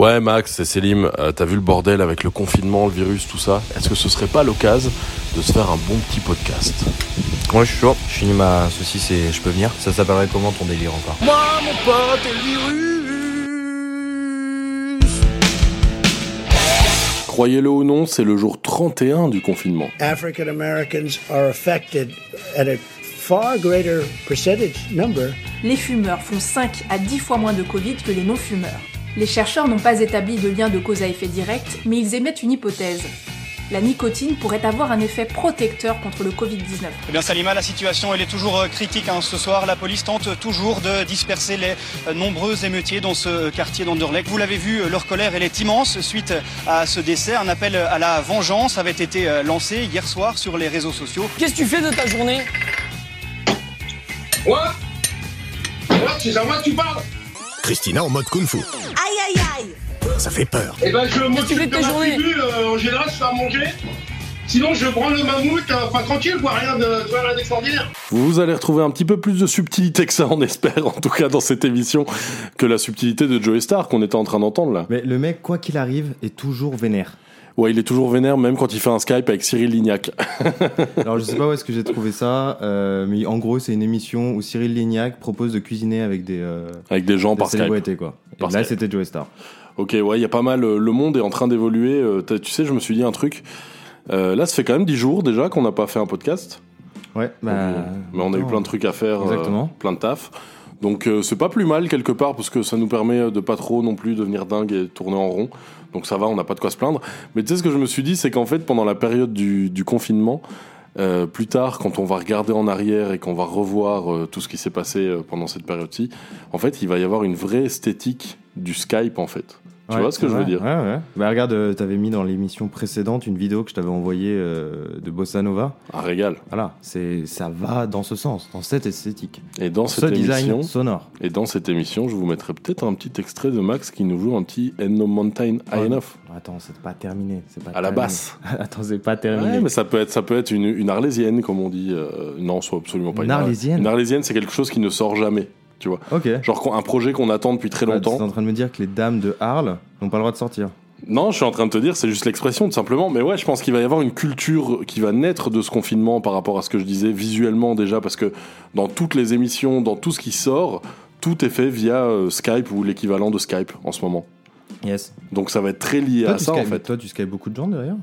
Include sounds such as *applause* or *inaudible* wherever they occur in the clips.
Ouais, Max, c'est Selim. Euh, T'as vu le bordel avec le confinement, le virus, tout ça? Est-ce que ce serait pas l'occasion de se faire un bon petit podcast? Moi je suis chaud, je finis ma saucisse et je peux venir. Ça s'appellerait comment ton délire encore? Moi, mon pote, et le virus Croyez-le ou non, c'est le jour 31 du confinement. African Americans are affected at a far greater percentage number. Les fumeurs font 5 à 10 fois moins de Covid que les non-fumeurs. Les chercheurs n'ont pas établi de lien de cause à effet direct, mais ils émettent une hypothèse. La nicotine pourrait avoir un effet protecteur contre le Covid-19. Eh bien Salima, la situation elle est toujours euh, critique. hein. Ce soir, la police tente toujours de disperser les euh, nombreux émeutiers dans ce quartier d'Anderlecht. Vous l'avez vu, euh, leur colère elle est immense suite à ce décès. Un appel à la vengeance avait été lancé hier soir sur les réseaux sociaux. Qu'est-ce que tu fais de ta journée? Quoi? Quoi? C'est à moi que tu parles? Christina en mode kung-fu. Aïe aïe aïe Ça fait peur. Eh ben je m'occupe de de ma tribu, euh, en général je fais à manger. Sinon je prends le mammouth, euh, enfin tranquille, quoi, de, rien d'extraordinaire. Vous allez retrouver un petit peu plus de subtilité que ça, on espère, en tout cas dans cette émission, que la subtilité de Joey Star qu'on était en train d'entendre là. Mais le mec, quoi qu'il arrive, est toujours vénère. Ouais, il est toujours vénère, même quand il fait un Skype avec Cyril Lignac. *laughs* Alors je sais pas où est-ce que j'ai trouvé ça, euh, mais en gros c'est une émission où Cyril Lignac propose de cuisiner avec des, euh, avec des gens des par Skype. quoi. Et là c'était Joe Star. Ok, ouais, il y a pas mal. euh, Le monde est en train d'évoluer. euh, Tu sais, je me suis dit un truc. Euh, là, ça fait quand même 10 jours déjà qu'on n'a pas fait un podcast. Ouais, bah. Mais on a eu plein de trucs à faire, plein de taf. Donc c'est pas plus mal quelque part parce que ça nous permet de pas trop non plus devenir dingue et tourner en rond. Donc ça va, on n'a pas de quoi se plaindre. Mais tu sais ce que je me suis dit, c'est qu'en fait pendant la période du, confinement, euh, plus tard quand on va regarder en arrière et qu'on va revoir euh, tout ce qui s'est passé euh, pendant cette période-ci, en fait il va y avoir une vraie esthétique du Skype en fait. Tu Ouais, vois ce que je veux dire Ouais, ouais. Bah regarde, euh, t'avais mis dans l'émission précédente une vidéo que je t'avais envoyée euh, de Bossa Nova. Un régal. Voilà, c'est ça va dans ce sens, dans cette esthétique. Et dans ce cette design émission, sonore. et dans cette émission, je vous mettrai peut-être un petit extrait de Max qui nous joue un petit End No Mountain High. Enough Attends, c'est pas terminé. C'est pas à la basse. *laughs* Attends, c'est pas terminé. Mais ça peut être, ça peut être une, une arlésienne, comme on dit. euh, non, soit absolument pas Une Arlé- arlésienne Une arlésienne, c'est quelque chose qui ne sort jamais, tu vois. Ok. Genre un projet qu'on attend depuis très Ah, tu es longtemps. en train de me dire que les dames de Arles n'ont pas le droit de sortir. Non, je suis en train de te dire, c'est juste l'expression, tout simplement. Mais ouais, je pense qu'il va y avoir une culture qui va naître de ce confinement par rapport à ce que je disais visuellement déjà, parce que dans toutes les émissions, dans tout ce qui sort, tout est fait via euh, Skype ou l'équivalent de Skype en ce moment. Yes. Donc ça va être très lié Toi, à ça, en Skype- fait. toi, tu skypes beaucoup de gens derrière?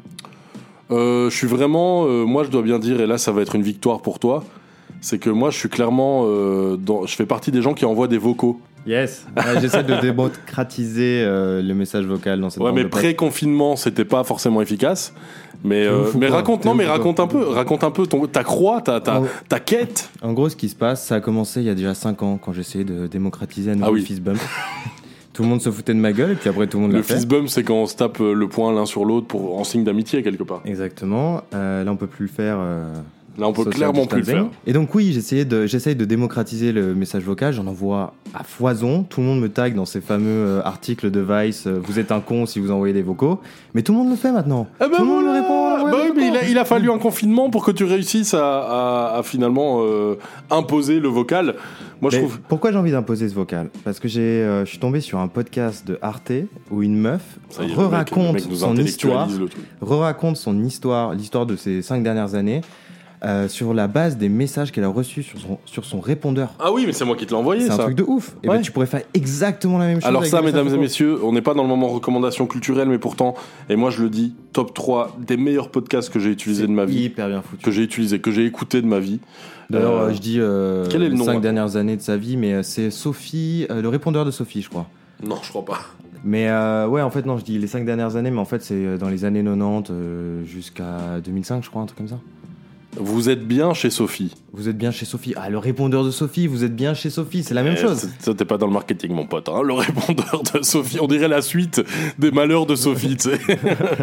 Euh, je suis vraiment, euh, moi je dois bien dire, et là ça va être une victoire pour toi, c'est que moi je suis clairement, euh, dans, je fais partie des gens qui envoient des vocaux. Yes. Ouais, J'essaie de démocratiser euh, le message vocal dans cette Ouais, bande mais de potes. pré-confinement c'était pas forcément efficace. Mais, euh, ouf ou mais quoi raconte, T'es non, ouf mais ou quoi raconte un peu, raconte un peu ton, ta croix, ta, ta, Oh. ta quête. En gros, ce qui se passe, ça a commencé il y a déjà 5 ans quand j'essayais de démocratiser à nouveau Ah oui. le fist bump. *laughs* tout le monde se foutait de ma gueule et puis après tout le monde Le l'a fait. fist bump, c'est quand on se tape euh, le poing l'un sur l'autre pour en signe d'amitié quelque part. Exactement. Euh, là, on peut plus le faire. euh, Là, on peut clairement plus le faire. Et donc oui, j'essayais de, j'essaye de démocratiser le message vocal. J'en envoie à foison. Tout le monde me tag dans ces fameux euh, articles de Vice. euh, vous êtes un con si vous envoyez des vocaux. Mais tout le monde le fait maintenant. Ah bah tout le monde voilà. répond. Bah des oui, mais il a, il a fallu un confinement pour que tu réussisses à, à- à finalement euh, imposer le vocal. Moi, je trouve. Pourquoi j'ai envie d'imposer ce vocal? Parce que j'ai, euh, je suis tombé sur un podcast de Arte où une meuf re-raconte nous son histoire, re-raconte son histoire, l'histoire de ces cinq dernières années, euh, sur la base des messages qu'elle a reçus sur son, sur son répondeur. Ah oui, mais c'est moi qui te l'ai envoyé, C'est un truc de ouf. Et Ouais. ben, tu pourrais faire exactement la même chose. Alors ça, mesdames et messieurs, on n'est pas dans le moment recommandation culturelle, mais pourtant, et moi je le dis, top 3 des meilleurs podcasts que j'ai utilisés de ma vie, Hyper bien foutu. que j'ai utilisé, que j'ai écouté de ma vie. D'ailleurs, Euh, je dis euh, quel est le les nom, cinq hein dernières années de sa vie, mais c'est Sophie, le répondeur de Sophie, je crois. Non, je crois pas. Mais euh, ouais, en fait, non, je dis les cinq dernières années, mais en fait, c'est dans les années 90 euh, jusqu'à 2005, je crois, un truc comme ça. Vous êtes bien chez Sophie. Vous êtes bien chez Sophie. Ah, le répondeur de Sophie, vous êtes bien chez Sophie, c'est la même Eh, chose. Ça, t'es pas dans le marketing, mon pote. hein. Le répondeur de Sophie, on dirait la suite des malheurs de Sophie, tu sais,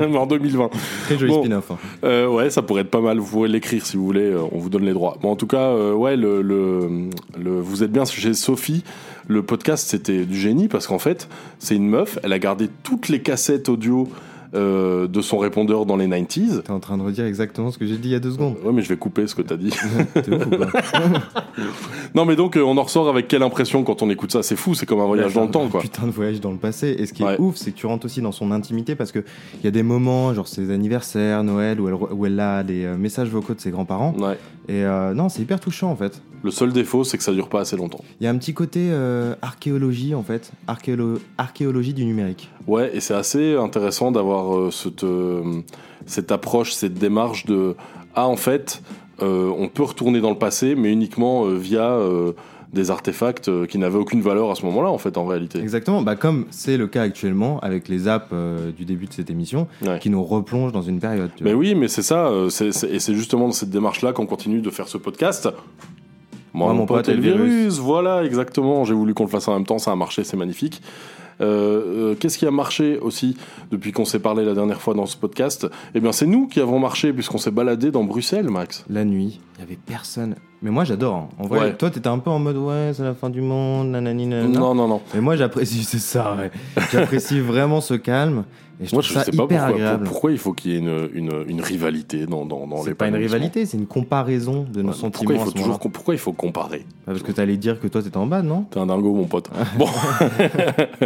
*laughs* en 2020. Très joli Bon. spin-off. hein. Euh, ouais, ça pourrait être pas mal. Vous pouvez l'écrire si vous voulez. euh, on vous donne les droits. Bon, en tout cas, euh, ouais, le, le, le- vous êtes bien chez Sophie. Le podcast, c'était du génie parce qu'en fait, c'est une meuf. Elle a gardé toutes les cassettes audio euh, de son répondeur dans les 90s. T'es en train de redire exactement ce que j'ai dit il y a deux secondes. Ouais, mais je vais couper ce que t'as dit. *laughs* *laughs* Non, mais donc, euh, on en ressort avec quelle impression quand on écoute ça? C'est fou, c'est comme un voyage dans le temps, quoi. Putain de voyage dans le passé. Et ce qui Ouais. est ouf, c'est que tu rentres aussi dans son intimité parce que il y a des moments, genre ses anniversaires, Noël, où elle, où elle a des euh, messages vocaux de ses grands-parents. Ouais. Et euh, non, c'est hyper touchant en fait. Le seul défaut, c'est que ça dure pas assez longtemps. Il y a un petit côté euh, archéologie en fait, Archéolo- archéologie du numérique. Ouais, et c'est assez intéressant d'avoir euh, cette, euh, cette approche, cette démarche de ah en fait, on peut retourner dans le passé, mais uniquement via des artefacts qui n'avaient aucune valeur à ce moment-là en fait en réalité. Exactement, bah, comme c'est le cas actuellement avec les apps euh, du début de cette émission Ouais. qui nous replongent dans une période. tu Mais vois. oui, mais c'est ça, et c'est justement dans cette démarche-là qu'on continue de faire ce podcast. Moi, mon, pote, et le virus. Voilà, exactement. J'ai voulu qu'on le fasse en même temps, ça a marché, c'est magnifique. Euh, euh, Qu'est-ce qui a marché aussi depuis qu'on s'est parlé la dernière fois dans ce podcast? Eh bien, c'est nous qui avons marché puisqu'on s'est baladé dans Bruxelles, Max. La nuit, il y avait personne. Mais moi j'adore. hein. En vrai, Ouais. toi t'étais un peu en mode ouais, c'est la fin du monde, nanani nanana. Non, non, non. Et moi j'apprécie, *laughs* c'est ça, ouais. J'apprécie vraiment ce calme. Et je Moi, trouve je ça sais pas hyper pourquoi, agréable. pour- pourquoi il faut qu'il y ait une, une, une rivalité dans, dans, dans les C'est pas une rivalité, c'est une comparaison de nos Ouais, sentiments. pourquoi il, faut toujours, moment-là. com- pourquoi il faut comparer? Bah, Parce que t'allais dire que toi t'étais en bas, non? T'es un dingo, mon pote. *laughs* Bon. *laughs*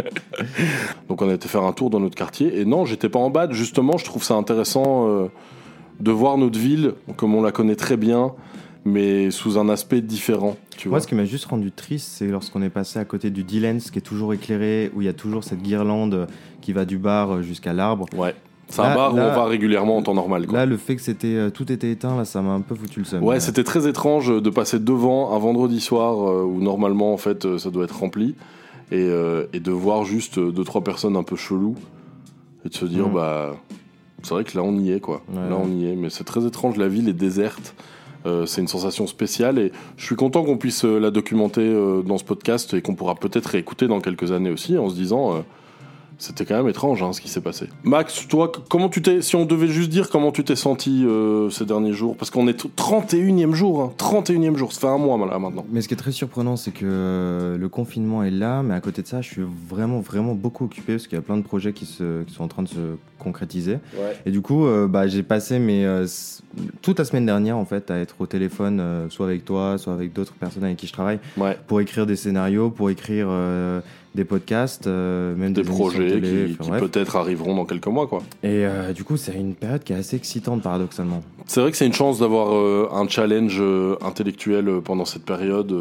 Donc, on a été faire un tour dans notre quartier. Et non, j'étais pas en bad. Justement, je trouve ça intéressant euh, de voir notre ville comme on la connaît très bien, mais sous un aspect différent. Tu Moi, ce qui m'a juste rendu triste, c'est lorsqu'on est passé à côté du Dylens, qui est toujours éclairé, où il y a toujours cette guirlande qui va du bar jusqu'à l'arbre. Ouais. C'est un bar où là- on va régulièrement en temps normal. Quoi. Là, le fait que c'était euh, tout était éteint, là, ça m'a un peu foutu le seum. Ouais, c'était très étrange de passer devant un vendredi soir euh, où normalement en fait euh, ça doit être rempli et, euh, et de voir juste euh, deux trois personnes un peu cheloues et de se dire Mm. bah c'est vrai que là on y est quoi. Ouais, là on y est, mais c'est très étrange. La ville est déserte. Euh, c'est une sensation spéciale et je suis content qu'on puisse euh, la documenter euh, dans ce podcast et qu'on pourra peut-être réécouter dans quelques années aussi en se disant c'était quand même étrange hein, ce qui s'est passé. Max, toi, comment tu t'es, si on devait juste dire comment tu t'es senti euh, ces derniers jours, parce qu'on est au 31e jour, hein, 31e jour, ça fait un mois là maintenant. Mais ce qui est très surprenant, c'est que euh, le confinement est là, mais à côté de ça, je suis vraiment, vraiment beaucoup occupé parce qu'il y a plein de projets qui, se, qui sont en train de se concrétiser. Et du coup, euh, bah, j'ai passé mes, euh, toute la semaine dernière en fait à être au téléphone, euh, soit avec toi, soit avec d'autres personnes avec qui je travaille, Ouais. pour écrire des scénarios, pour écrire euh, des podcasts, euh, même Des des, émissions de projets télé, qui, peut-être arriveront dans quelques mois, quoi. Et euh, du coup, c'est une période qui est assez excitante paradoxalement. C'est vrai que c'est une chance d'avoir euh, un challenge intellectuel pendant cette période.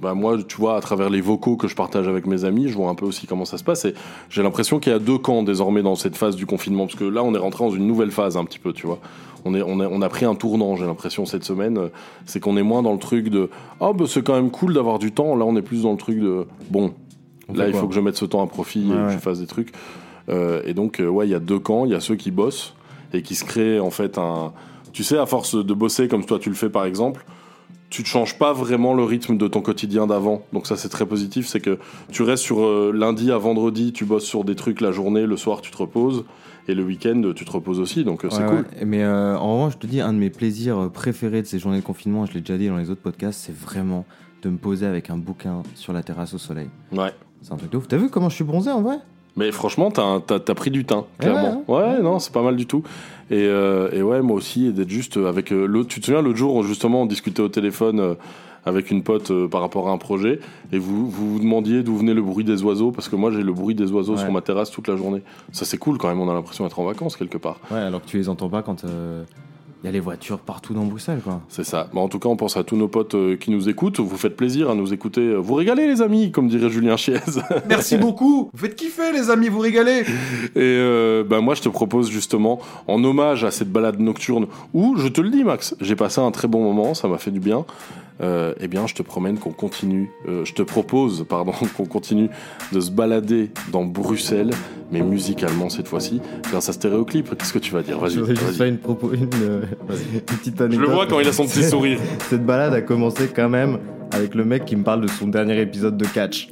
bah moi, tu vois, à travers les vocaux que je partage avec mes amis, je vois un peu aussi comment ça se passe. Et j'ai l'impression qu'il y a deux camps désormais dans cette phase du confinement, parce que là, on est rentré dans une nouvelle phase un petit peu, tu vois. On, est, on, a, on a pris un tournant, j'ai l'impression, cette semaine. C'est qu'on est moins dans le truc de Ah, bah, c'est quand même cool d'avoir du temps. Là, on est plus dans le truc de Bon, On là, il faut que je mette ce temps à profit et que je fasse des trucs. Euh, et donc, euh, ouais, il y a deux camps. Il y a ceux qui bossent et qui se créent en fait un. Tu sais, à force de bosser comme toi tu le fais par exemple, tu ne changes pas vraiment le rythme de ton quotidien d'avant. Donc ça, c'est très positif. C'est que tu restes sur euh, lundi à vendredi, tu bosses sur des trucs la journée, le soir tu te reposes et le week-end tu te reposes aussi. Donc euh, c'est Ouais, cool. ouais. Mais euh, en revanche, je te dis, un de mes plaisirs euh, préférés de ces journées de confinement, je l'ai déjà dit dans les autres podcasts, c'est vraiment de me poser avec un bouquin sur la terrasse au soleil. Ouais. C'est un truc de ouf. T'as vu comment je suis bronzé en vrai? Mais franchement, t'as t'as t'as pris du Ouais, hein. clairement. Ouais, non, c'est pas mal du tout. Et, euh, et ouais, moi aussi, d'être juste avec l'autre. Tu te souviens, l'autre jour, justement, on discutait au téléphone euh, avec une pote euh, par rapport à un projet, et vous vous, vous demandiez d'où venait le bruit des oiseaux, parce que moi, j'ai le bruit des oiseaux Ouais. sur ma terrasse toute la journée. Ça, c'est cool quand même, on a l'impression d'être en vacances quelque part. Ouais, alors que tu les entends pas quand il y a les voitures partout dans Bruxelles, quoi. C'est ça. Bon, en tout cas, on pense à tous nos potes euh, qui nous écoutent. Vous faites plaisir à nous écouter. Euh, Vous régalez, les amis, comme dirait Julien Chiez. *laughs* Merci beaucoup. Vous faites kiffer, les amis, vous régalez. Et euh, bah, moi, je te propose justement, en hommage à cette balade nocturne, où, je te le dis, Max, j'ai passé un très bon moment, ça m'a fait du bien. Euh, eh bien, je te promène qu'on continue, euh, je te propose, pardon, *laughs* qu'on continue de se balader dans Bruxelles, mais musicalement cette fois-ci, grâce à Stéréoclip. Qu'est-ce que tu vas dire? Vas-y. J'aurais juste vas-y. fait une, propos, une, euh, *laughs* une petite Je anecdote. le vois quand il a son petit sourire. *laughs* Cette balade a commencé quand même avec le mec qui me parle de son dernier épisode de catch.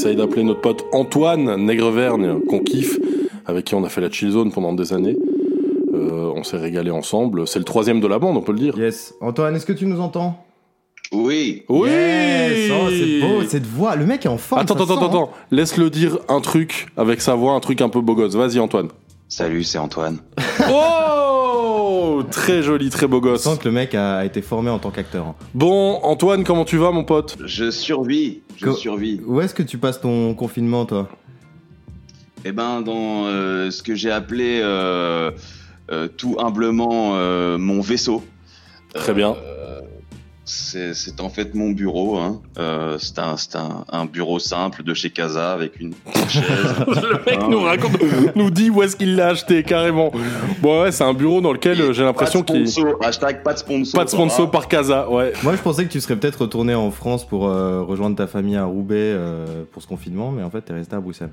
Essaye d'appeler notre pote Antoine Nègrevergne, qu'on kiffe, avec qui on a fait la chill zone pendant des années. Euh, on s'est régalé ensemble. C'est le troisième de la bande, on peut le dire. Yes. Antoine, est-ce que tu nous entends? Oui. Oui Yes Oh, c'est beau, cette voix. Le mec est en forme. Attends, attends, sent, attends, attends. Laisse-le dire un truc avec sa voix, un truc un peu beau gosse. Vas-y, Antoine. Salut, c'est Antoine. Oh Très joli, très beau gosse. sent que le mec a, a été formé en tant qu'acteur. hein. Bon, Antoine, comment tu vas, mon pote? Je survis. Je Co- survis. Où est-ce que tu passes ton confinement, toi? Eh ben, dans euh, ce que j'ai appelé euh, euh, tout humblement euh, mon vaisseau. Très bien. C'est c'est en fait mon bureau. Hein. Euh, c'est un, c'est un, un bureau simple de chez Casa avec une chaise. *laughs* Le mec Ah, nous ouais. raconte, nous dit où est-ce qu'il l'a acheté carrément. Bon ouais, c'est un bureau dans lequel euh, j'ai l'impression Pas de qu'il sponsor. Hashtag pas de sponsor. pas de sponsor ça par Casa. Ouais. Moi, je pensais que tu serais peut-être retourné en France pour euh, rejoindre ta famille à Roubaix euh, pour ce confinement, mais en fait, t'es resté à Bruxelles.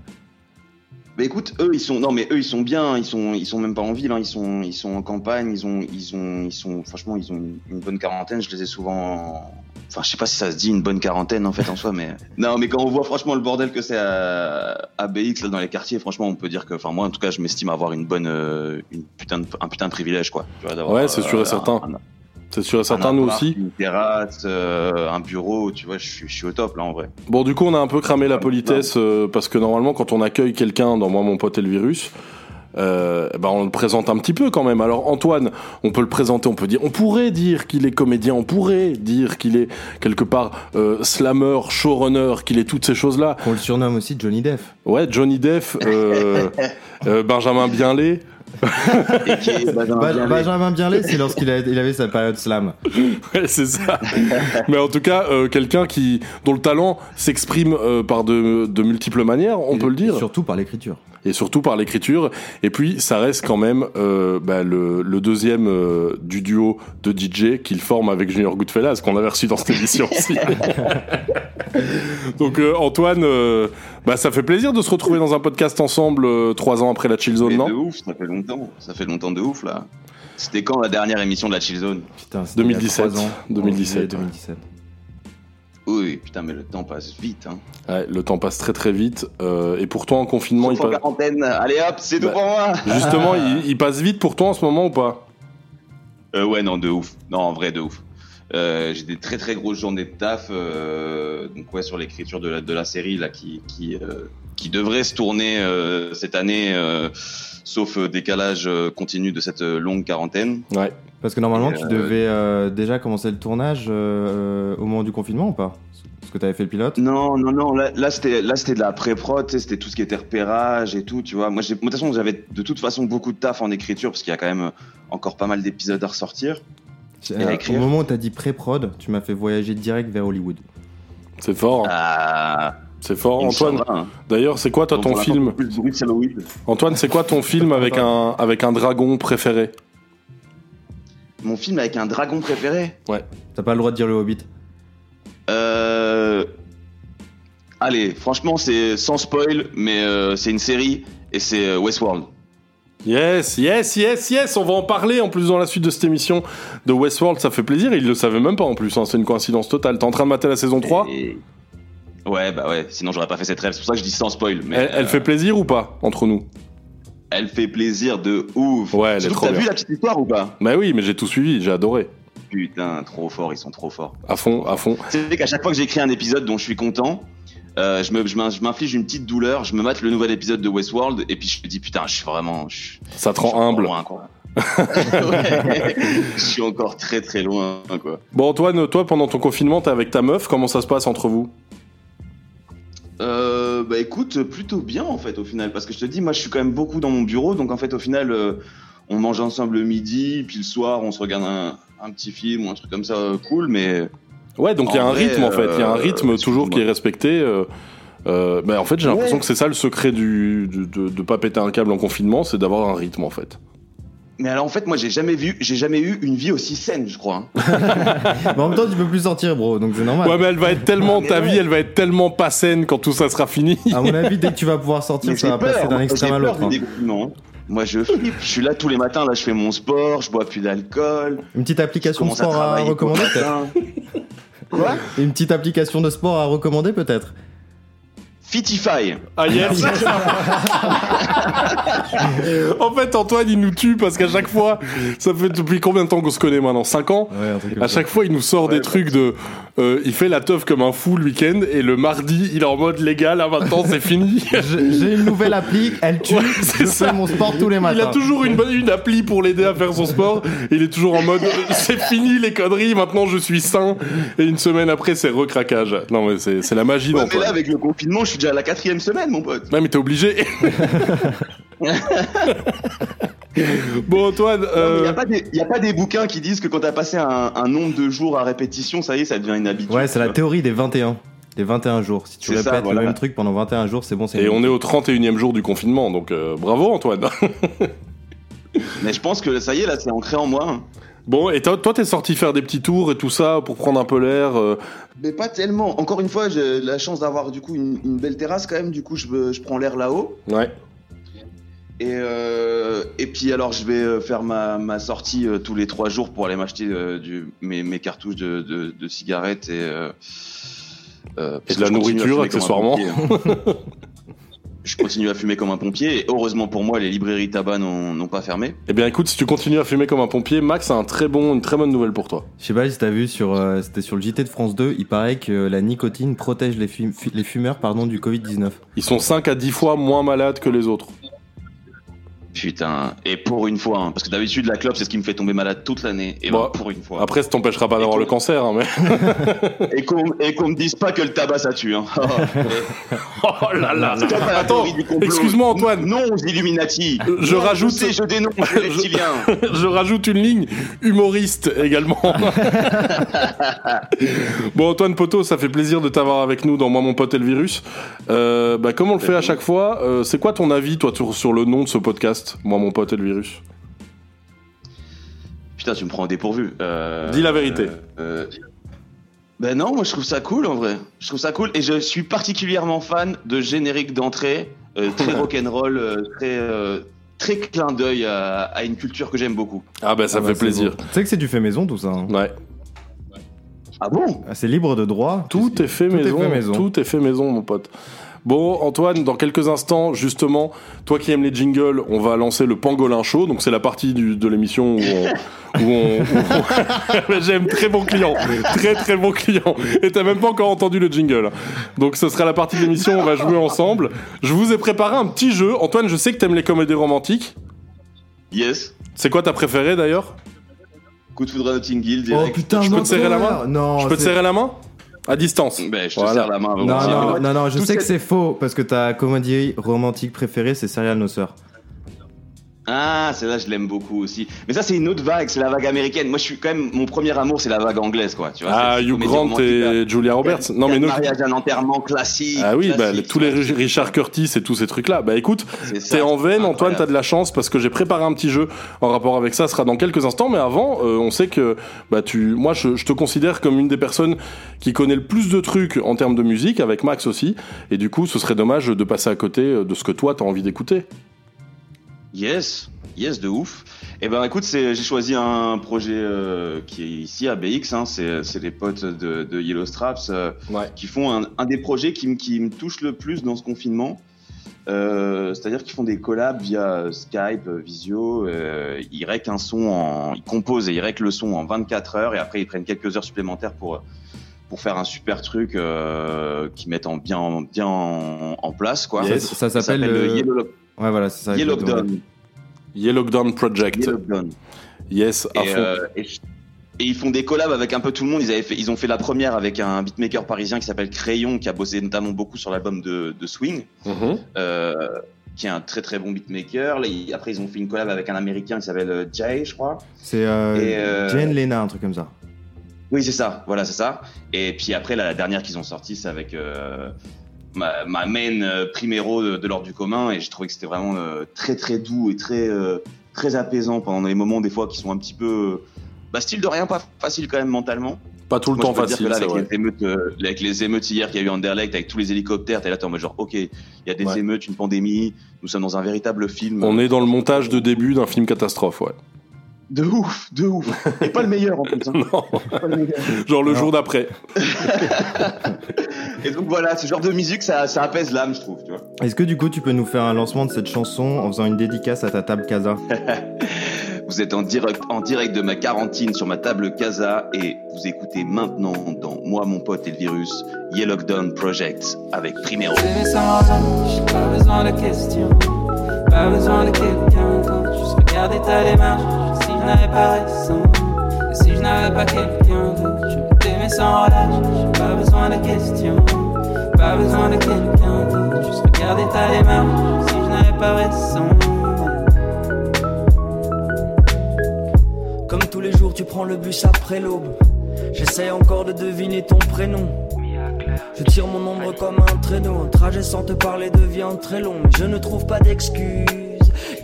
Mais écoute, eux ils sont non mais eux ils sont bien, ils sont ils sont même pas en ville, hein, ils sont ils sont en campagne, ils ont ils ont ils sont franchement ils ont une, une bonne quarantaine. Je les ai souvent, enfin je sais pas si ça se dit une bonne quarantaine en fait en soi, mais *laughs* non mais quand on voit franchement le bordel que c'est à, à BX là dans les quartiers, franchement on peut dire que, enfin moi en tout cas je m'estime avoir une bonne euh, une putain de, un putain de privilège quoi. Tu vois, d'avoir, Ouais, c'est sûr et euh, certain. un- un- C'est sûr et un certain, nous appart, aussi. Une terrasse, euh, un bureau, tu vois, je suis je suis au top là en vrai. Bon, du coup, on a un peu cramé la politesse euh, parce que normalement, quand on accueille quelqu'un dans Moi, mon pote et le virus, euh, ben on le présente un petit peu quand même. Alors Antoine, on peut le présenter, on peut dire, on pourrait dire qu'il est comédien, on pourrait dire qu'il est quelque part euh, slammer, showrunner, qu'il est toutes ces choses-là. Qu'on le surnomme aussi Johnny Depp. Ouais, Johnny Depp, euh, *laughs* euh, Benjamin Bienlay. Et qui est Benjamin Ba- Bienlay. Benjamin Bienlay, c'est lorsqu'il avait sa période slam. Ouais, c'est ça. Mais en tout cas, euh, quelqu'un qui dont le talent s'exprime euh, par de, de multiples manières, on Et- peut le dire. et Surtout par l'écriture. et surtout par l'écriture. Et puis, ça reste quand même euh, bah, le, le deuxième euh, du duo de DJ qu'il forme avec Junior Goodfellas, qu'on avait reçu dans cette émission aussi. *laughs* *laughs* Donc, euh, Antoine, euh, bah, ça fait plaisir de se retrouver dans un podcast ensemble euh, trois ans après la Chill Zone, Mais non de ouf, ça fait longtemps. Ça fait longtemps de ouf là. C'était quand la dernière émission de la Chill Zone Putain, c'était il y a 2017. trois ans. 2017, En juillet 2017. Oui, putain, mais le temps passe vite. Hein. Ouais, Le temps passe très très vite. euh, et pour toi, en confinement, il Sauf en passe... quarantaine. Allez hop, c'est tout Bah, pour moi. *laughs* Justement, il, il passe vite pour toi en ce moment ou pas? Euh, ouais, non, de ouf. Non, en vrai, de ouf. Euh, j'ai des très très grosses journées de taf. euh, donc ouais, sur l'écriture de la, de la série là, qui qui euh, qui devrait se tourner euh, cette année, euh, sauf décalage euh, continu de cette longue quarantaine. Ouais. Parce que normalement, tu devais euh, déjà commencer le tournage euh, au moment du confinement ou pas? Parce que t'avais fait le pilote? Non, non, non. Là, là c'était, là, c'était de la pré-prod. tu C'était tout ce qui était repérage et tout. Tu vois. Moi, de toute façon, j'avais de toute façon beaucoup de taf en écriture parce qu'il y a quand même encore pas mal d'épisodes à ressortir. Euh, écrire. Au moment où t'as dit pré-prod, tu m'as fait voyager direct vers Hollywood. C'est fort. hein. Ah, C'est fort, Antoine. hein. D'ailleurs, c'est quoi toi ton film. Antoine, c'est quoi ton film avec *laughs* un avec un dragon préféré? Mon film avec un dragon préféré? T'as pas le droit de dire le Hobbit. Euh... Allez, franchement, c'est sans spoil, mais euh, c'est une série et c'est euh, Westworld. Yes, yes, yes, yes, on va en parler en plus dans la suite de cette émission de Westworld, ça fait plaisir, il le savait même pas en plus, hein, c'est une coïncidence totale. T'es en train de mater la saison 3 Et- Ouais, bah ouais, sinon j'aurais pas fait cette rêve. C'est pour ça que je dis sans spoil. Mais elle, elle euh, fait plaisir ou pas, entre nous? Elle fait plaisir de ouf. Ouais, elle est trop T'as vu la petite histoire ou pas? Bah oui, mais j'ai tout suivi, j'ai adoré. Putain, trop fort, ils sont trop forts. À fond, à fond. C'est qu'à chaque fois que j'écris un épisode dont je suis content, euh, je me- m'inflige une petite douleur, je me mate le nouvel épisode de Westworld et puis je me dis putain, je suis vraiment. Je, Ça te rend humble. loin, quoi. Ouais, *laughs* je suis encore très très loin, quoi. Bon Antoine, toi pendant ton confinement, t'es avec ta meuf, comment ça se passe entre vous? Euh, bah écoute, plutôt bien en fait au final, parce que je te dis, moi je suis quand même beaucoup dans mon bureau, donc en fait au final, euh, on mange ensemble le midi, puis le soir on se regarde un, un petit film ou un truc comme ça, euh, cool, mais Ouais, donc il y a un vrai, rythme en fait, il y a un euh, rythme toujours qui est respecté. euh, euh, bah, en fait, j'ai l'impression Ouais. que c'est ça le secret du, du- de, de pas péter un câble en confinement, c'est d'avoir un rythme en fait. mais alors en fait moi j'ai jamais vu, j'ai jamais eu une vie aussi saine, je crois. hein. *laughs* Mais en même temps, tu peux plus sortir, bro, donc c'est normal. Ouais, mais elle va être tellement, *laughs* ta vie, elle va être tellement pas saine quand tout ça sera fini. *laughs* À mon avis, dès que tu vas pouvoir sortir, Mais ça va passer peur, d'un j'ai extrême à l'autre. hein. hein. Moi je flippe, je suis là tous les matins, là je fais mon sport, je bois plus d'alcool. Une petite application à sport à travailler recommander. Quoi Une petite application de sport à recommander peut-être Fitify. Ah yes *laughs* En fait, Antoine, il nous tue parce qu'à chaque fois, ça fait depuis combien de temps qu'on se connaît maintenant? 5 ans? Ouais, un truc comme À ça. chaque fois, il nous sort des trucs de. Euh, il fait la teuf comme un fou le week-end et le mardi, il est en mode légal. Là maintenant, c'est fini. *laughs* J'ai une nouvelle appli, elle tue, Ouais, je ça. fais mon sport tous les matins. Il a toujours une, bonne- une appli pour l'aider à faire son sport. Il est toujours en mode euh, c'est fini les conneries, maintenant je suis sain. Et une semaine après, c'est recraquage. Non, mais c'est c'est la magie Ouais, mais là, avec le confinement, je suis déjà à la quatrième semaine, mon pote. Ouais, mais t'es obligé. *laughs* *laughs* bon, Antoine. Il euh, n'y a, pas des- y a pas des bouquins qui disent que quand t'as passé un, un nombre de jours à répétition, ça y est, ça devient une habitude. Ouais, c'est la théorie des 21. Les 21 jours. Si tu répètes ça, voilà. le même truc pendant 21 jours, c'est bon, c'est Et on est au 31e jour du confinement, donc euh, bravo Antoine. *laughs* Mais je pense que ça y est, là, c'est ancré en moi. hein. bon, et toi, toi, t'es sorti faire des petits tours et tout ça pour prendre un peu l'air. euh, Mais pas tellement. Encore une fois, j'ai la chance d'avoir du coup une, une belle terrasse quand même. Du coup, je, je prends l'air là-haut. Ouais. Et, euh, et puis alors, je vais euh, faire ma, ma sortie euh, tous les trois jours pour aller m'acheter euh, du- mes, mes cartouches de, de- de cigarettes et, euh, euh, parce Et de la que je continue à nourriture, fumer comme un accessoirement. pompier, je continue à fumer comme un pompier. Et heureusement pour moi, les librairies tabac n'ont n'ont pas fermé. Eh bien, écoute, si tu continues à fumer comme un pompier, Max a un très bon, une très bonne nouvelle pour toi. Je sais pas si t'as vu sur, euh, c'était sur le JT de France 2, il paraît que la nicotine protège les, fum- fu- les fumeurs pardon, du Covid-19. Ils sont 5 à 10 fois moins malades que les autres. Putain. Et pour une fois, hein, parce que d'habitude la clope c'est ce qui me fait tomber malade toute l'année. Et Bon, ben, pour une fois. Après, ça t'empêchera pas d'avoir le cancer, hein, mais. *laughs* Et qu'on qu'on me dise pas que le tabac ça tue. Hein. *laughs* Oh là là Attends, excuse-moi, Antoine. Non aux Illuminati. Je Non, rajoute- Je, sais, je *laughs* dénonce les reptiliens. Je rajoute une ligne humoriste également. bon, Antoine Poteau, ça fait plaisir de t'avoir avec nous dans Moi, mon pote et le virus. Euh, bah, comme on le fait à chaque fois, euh, c'est quoi ton avis, toi, sur le nom de ce podcast? Moi, mon pote et le virus Putain, tu me prends au dépourvu. Euh, Dis la vérité. euh, euh, ben non, moi je trouve ça cool en vrai. Je trouve ça cool et je suis particulièrement fan de générique d'entrée, euh, très rock'n'roll, euh, très euh, très clin d'œil à, à une culture que j'aime beaucoup. Ah, bah, ça Ah bah, fait c'est plaisir. Tu sais que c'est du fait maison tout ça. hein. Ouais. Ah bon? Ah, C'est libre de droit. Tout est fait Tout est fait maison. Tout est fait maison, mon pote. Bon, Antoine, dans quelques instants, justement, toi qui aimes les jingles, on va lancer le Pangolin Show. Donc, c'est la partie du- de l'émission où on. où on- où on- *laughs* J'aime très bon client. Très, très bon client. Et t'as même pas encore entendu le jingle. Donc, ce sera la partie de l'émission où on va jouer ensemble. Je vous ai préparé un petit jeu. Antoine, je sais que t'aimes les comédies romantiques. Yes. C'est quoi ta préférée d'ailleurs? Coup de foudre à Notting Hill Oh putain, Je peux non, te serrer la main? Non. Je peux te serrer la main? À distance. Ben, je te Voilà. serre la main. avant Non, de non, dire. non, non, je Tout sais que c'est faux parce que ta comédie romantique préférée c'est Serial No Sir. Ah, celle-là, je l'aime beaucoup aussi. Mais ça, c'est une autre vague, c'est la vague américaine. Moi, je suis quand même, mon premier amour, c'est la vague anglaise, quoi. Tu vois, Ah, Hugh Grant et Julia Roberts. Non, mais mariages, un enterrement classique. Ah oui, bah, classique, tous les. Richard Curtis et tous ces trucs-là. Bah écoute, t'es en veine, Antoine, t'as de la chance parce que j'ai préparé un petit jeu en rapport avec ça. Ce sera dans quelques instants, mais avant, euh, on sait que bah tu, moi, je, je te considère comme une des personnes qui connaît le plus de trucs en termes de musique, avec Max aussi. Et du coup, ce serait dommage de passer à côté euh, de ce que toi t'as envie d'écouter. Yes, yes, de ouf. Et ben, écoute, c'est, j'ai choisi un projet euh, qui est ici à BX. Hein, c'est, c'est les potes de, de Yellow Straps euh, Ouais. qui font un, un des projets qui, me- qui me touche le plus dans ce confinement. Euh, c'est-à-dire qu'ils font des collabs via Skype, Visio. Euh, ils rèquent un son en, ils composent et ils rèquent le son en 24 heures et après ils prennent quelques heures supplémentaires pour pour faire un super truc euh, qu'ils mettent en bien bien en, en place quoi. Yes. Ça s'appelle le le- Yellow, Ouais, voilà, c'est ça. Yellow. Dawn. Yellow Dawn Project. Yellow Dawn. Yes, à Et, fond. euh, et, et ils font des collabs avec un peu tout le monde. Ils, avaient fait, ils ont fait la première avec un beatmaker parisien qui s'appelle Crayon, qui a bossé notamment beaucoup sur l'album de, de Swing, Mhm. euh, qui est un très très bon beatmaker. Après, ils ont fait une collab avec un américain qui s'appelle euh, Jay, je crois. C'est euh, Et, euh, Jane Lena, un truc comme ça. Oui, c'est ça. Voilà, c'est ça. Et puis après, la, la dernière qu'ils ont sortie, c'est avec euh, ma, ma main euh, primero de, de l'ordre du commun. Et j'ai trouvé que c'était vraiment euh, très très doux et très euh, très apaisant pendant les moments des fois qui sont un petit peu bah, style de rien, pas facile quand même mentalement. Pas tout le Moi, temps dire facile, que là, c'est avec vrai. les, émeutes, euh, avec les émeutes hier qu'il y a eu en Anderlecht, avec tous les hélicoptères, t'es là, t'es en mode genre, ok, il y a des Ouais. émeutes, une pandémie, nous sommes dans un véritable film. On est dans le montage de début d'un film catastrophe, ouais. De ouf, de ouf. Et pas le meilleur en plus. hein. *laughs* Non, Pas le meilleur. genre le jour d'après. *laughs* Et donc voilà, ce genre de musique, ça, ça apaise l'âme, je trouve. Tu vois. Est-ce que du coup, tu peux nous faire un lancement de cette chanson en faisant une dédicace à ta table Casa? *laughs* Vous êtes en direct, en direct de ma quarantine sur ma table Casa et vous écoutez maintenant dans Moi, mon pote et le virus, Yellow Lockdown Project avec Primero. Pas besoin de questions, pas besoin de quelqu'un d'autre. Juste regarder ta démarche. N'avais pas raison, si je n'avais pas quelqu'un d'autre, je peux t'aimer sans relâche. Pas besoin de questions, pas besoin de quelqu'un d'autre. Juste regarder ta démarche. Si je n'avais pas raison. Comme tous les jours, tu prends le bus après l'aube. J'essaie encore de deviner ton prénom. Je tire mon ombre comme un traîneau. Un trajet sans te parler devient très long. Mais je ne trouve pas d'excuse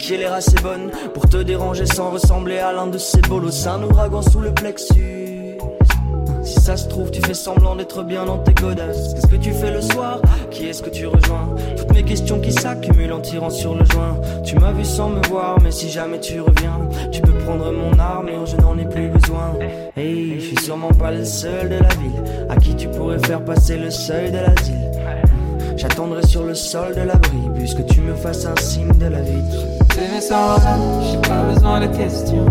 qui l'air assez bonne pour te déranger sans ressembler à l'un de ces bolos. Un ouragan sous le plexus. Si ça se trouve, tu fais semblant d'être bien dans tes godasses. Qu'est-ce que tu fais le soir? Qui est-ce que tu rejoins? Toutes mes questions qui s'accumulent en tirant sur le joint. Tu m'as vu sans me voir, mais si jamais tu reviens, tu peux prendre mon arme et je n'en ai plus besoin. Hey, je suis sûrement pas le seul de la ville à qui tu pourrais faire passer le seuil de l'asile. J'attendrai sur le sol de l'abri, puisque tu me fasses un signe de la vitre. T'aimer sans j'ai pas besoin de questions,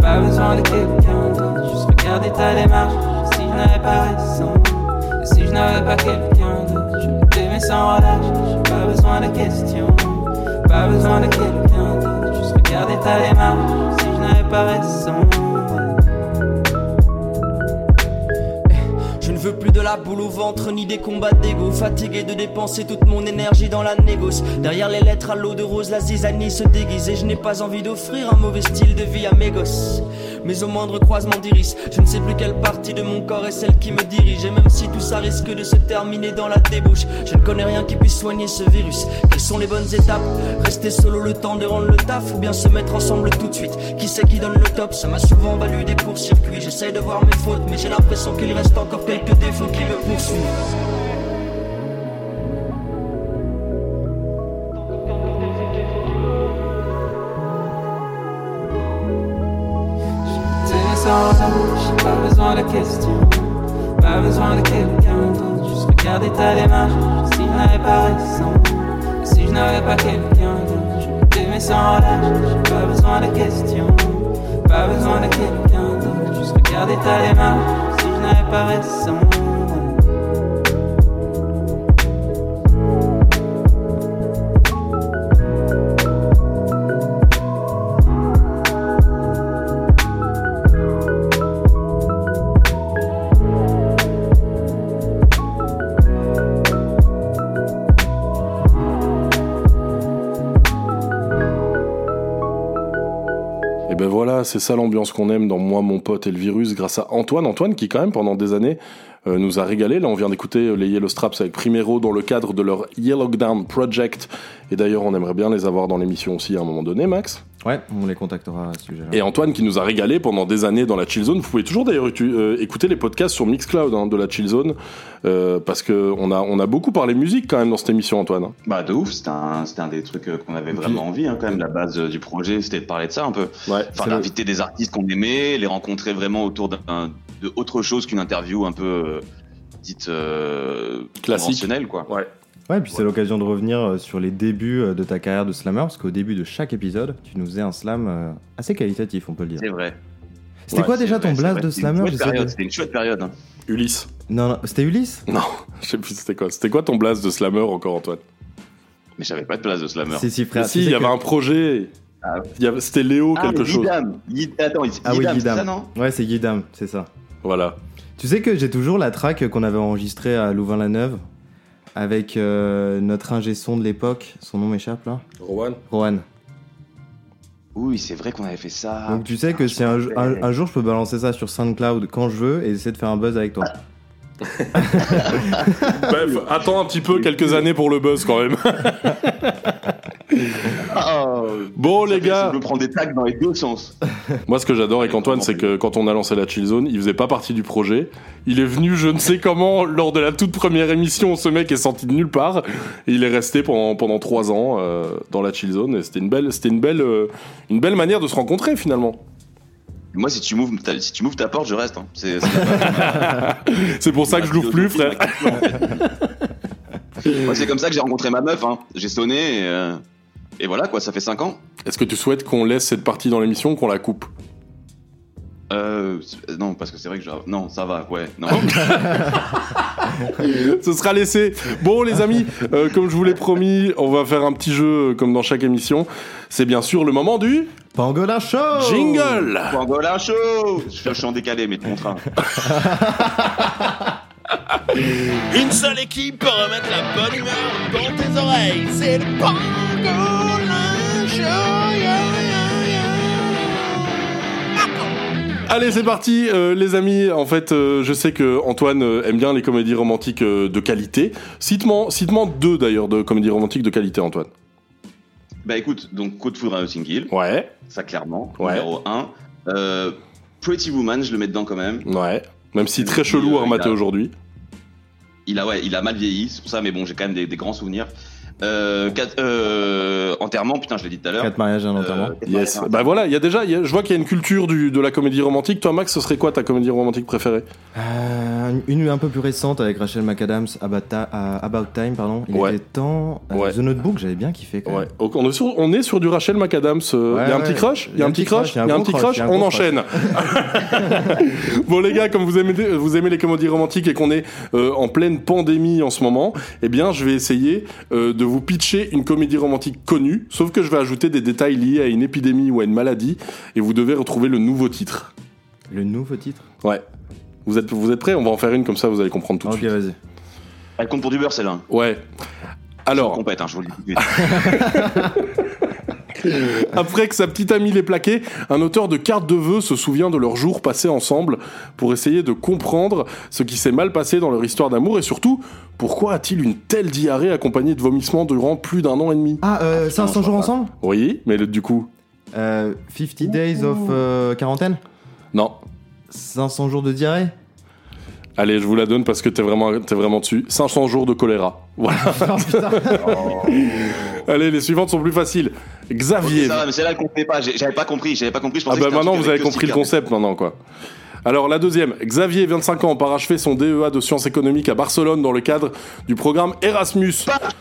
pas besoin de quelqu'un d'autre. Juste regarder ta démarche, si je n'avais pas raison, et si je n'avais pas quelqu'un d'autre. Je peux t'aimer sans relâche, j'ai pas besoin de questions, pas besoin de quelqu'un d'autre. Juste regarder ta démarche, si je n'avais pas raison. De la boule au ventre ni des combats d'ego. Fatigué de dépenser toute mon énergie dans la négoce. Derrière les lettres à l'eau de rose, la zizanie se déguise. Et je n'ai pas envie d'offrir un mauvais style de vie à mes gosses. Mais au moindre croisement d'iris, je ne sais plus quelle partie de mon corps est celle qui me dirige. Et même si tout ça risque de se terminer dans la débauche, je ne connais rien qui puisse soigner ce virus. Quelles sont les bonnes étapes? Rester solo le temps de rendre le taf ou bien se mettre ensemble tout de suite? Qui c'est qui donne le top? Ça m'a souvent valu des courts-circuits. J'essaye de voir mes fautes, mais j'ai l'impression qu'il reste encore quelques défauts qui me relâche, j'ai pas besoin de questions, pas besoin de quelqu'un d'autre. Juste regarder ta démarche, si je n'avais pas raison, si je n'avais pas quelqu'un d'autre. Je t'aimer sans relâche, j'ai pas besoin de questions, pas besoin de quelqu'un d'autre. Juste regarder ta démarche, si je n'avais pas raison. C'est ça l'ambiance qu'on aime dans Moi, mon pote et le virus, grâce à Antoine. Antoine qui, quand même, pendant des années, euh, nous a régalé. Là, on vient d'écouter euh, les Yellow Straps avec Primero dans le cadre de leur Yellow Down Project. Et d'ailleurs, on aimerait bien les avoir dans l'émission aussi à un moment donné, Max. Ouais, on les contactera à ce sujet-là. Et Antoine qui nous a régalé pendant des années dans la Chill Zone. Vous pouvez toujours d'ailleurs euh, écouter les podcasts sur Mixcloud hein, de la Chill Zone euh, parce que on a on a beaucoup parlé musique quand même dans cette émission, Antoine. Bah de ouf, c'était un, c'était un des trucs euh, qu'on avait vraiment envie hein, quand même. La base du projet, c'était de parler de ça un peu. Ouais. Enfin, d'inviter des artistes qu'on aimait, les rencontrer vraiment autour d'un, de autre chose qu'une interview un peu euh, dite euh, Classique. conventionnelle, quoi. Ouais. Ouais, puis c'est l'occasion de revenir euh, sur les débuts euh, de ta carrière de slammer, parce qu'au début de chaque épisode, tu nous faisais un slam euh, assez qualitatif, on peut le dire. C'est vrai. C'était Ouais, quoi déjà vrai, ton vrai. de C'était une slammer. C'était une chouette période. hein. Ulysse. Non, non, c'était Ulysse? Non, *laughs* je sais plus c'était quoi. C'était quoi ton blast de slammer encore, Antoine? Mais j'avais pas de place de slammer. Si, si, frère. Mais Si, il sais y avait que- un projet. Ah ouais. Il y avait- C'était Léo Ah, quelque chose. Guidam. Guid- Attends, Ah oui, Guidam. ça, non? Ouais, c'est Guidam, c'est ça. Voilà. Tu sais que j'ai toujours la track qu'on avait enregistrée à Louvain-la-Neuve? Avec euh, notre ingé son de l'époque. Son nom m'échappe là Rowan. Rohan. Oui, c'est vrai qu'on avait fait ça. Donc tu sais que si un, un- un jour je peux balancer ça sur SoundCloud quand je veux et essayer de faire un buzz avec toi. Bref, attends un petit peu, quelques années pour le buzz quand même. *laughs* Oh, Bon les gars, Je des tags dans les deux sens. *laughs* moi ce que j'adore avec Antoine, c'est que quand on a lancé la Chill Zone, il faisait pas partie du projet. Il est venu, je ne sais comment, lors de la toute première émission. Ce mec est sorti de nulle part et il est resté pendant pendant trois ans euh, dans la Chill Zone. Et c'était une belle, c'était une belle, euh, une belle manière de se rencontrer finalement. Moi, si tu m'ouvres ta, si tu m'ouvres ta porte, je reste. hein. C'est *laughs* pour ça que je l'ouvre plus, frère. *laughs* Moi, c'est comme ça que j'ai rencontré ma meuf. Hein. J'ai sonné et, euh, et voilà quoi. Ça fait 5 ans. Est-ce que tu souhaites qu'on laisse cette partie dans l'émission ou qu'on la coupe? Euh, non, parce que c'est vrai que je... non, ça va. Ouais, non. *laughs* Ce sera laissé. Bon, les amis, euh, comme je vous l'ai promis, on va faire un petit jeu euh, comme dans chaque émission. C'est bien sûr le moment du Pangolin Show jingle. Pangolin chaud. Je suis- en décalé, mais de contrat. *laughs* *laughs* Une seule équipe pour remettre la bonne humeur dans tes oreilles. C'est le Pangolin Show. Yeah, Allez, c'est parti, euh, les amis. En fait, euh, je sais que Antoine euh, aime bien les comédies romantiques euh, de qualité. Cite-moi, deux d'ailleurs de comédies romantiques de qualité, Antoine. Bah écoute, donc Coup de foudre à Notting Hill, Ouais, ça clairement, Ouais. numéro 1. Euh, Pretty Woman, je le mets dedans quand même. ouais. Même si très chelou euh, à remater aujourd'hui. Il a, ouais, il a mal vieilli, c'est pour ça, mais bon, j'ai quand même des, des grands souvenirs. Euh, quatre- euh, enterrement, putain, je l'ai dit tout à l'heure. Quatre mariages et un enterrement. Euh, quatre Yes. Bah voilà, il y a déjà, il y a- je vois qu'il y a une culture du, de la comédie romantique. Toi, Max, ce serait quoi ta comédie romantique préférée? Euh, une un peu plus récente avec Rachel McAdams, About, About Time, pardon. Il Ouais. était temps. euh, Ouais. The Notebook, j'avais bien kiffé quand même. Ouais. Donc, On est sur, on est sur du Rachel McAdams. euh, Il Ouais, y a un petit crush? Il y a un petit crush? Il y a un petit crush On enchaîne. *laughs* *laughs* bon les gars, comme vous aimez, vous aimez les comédies romantiques et qu'on est euh, en pleine pandémie en ce moment, eh bien je vais essayer euh, de vous pitcher une comédie romantique connue, sauf que je vais ajouter des détails liés à une épidémie ou à une maladie et vous devez retrouver le nouveau titre. Le nouveau titre Ouais. Vous êtes, vous êtes prêts? On va en faire une comme ça, vous allez comprendre tout de Ok, suite. vas-y. Elle compte pour du beurre, celle-là. Ouais. Alors, Compète, hein, je vous le dis. *laughs* *laughs* Après que sa petite amie l'ait plaqué, un auteur de cartes de vœux se souvient de leurs jours passés ensemble pour essayer de comprendre ce qui s'est mal passé dans leur histoire d'amour et surtout, pourquoi a-t-il une telle diarrhée accompagnée de vomissements durant plus d'un an et demi? Ah, euh, 500 jours ensemble? Oui, mais le- du coup, euh, 50 Days of euh, quarantaine? Non. 500 jours de diarrhée? Allez, je vous la donne parce que t'es vraiment, t'es vraiment dessus. 500 jours de choléra. Voilà. *laughs* *laughs* Allez, les suivantes sont plus faciles. Xavier. Ça va, mais celle-là, elle comptait pas. J'avais pas compris. J'avais pas compris. Je Ah bah que maintenant vous avez compris le concept maintenant quoi. Alors la deuxième, Xavier, 25 ans, parachevé son DEA de sciences économiques à Barcelone dans le cadre du programme Erasmus.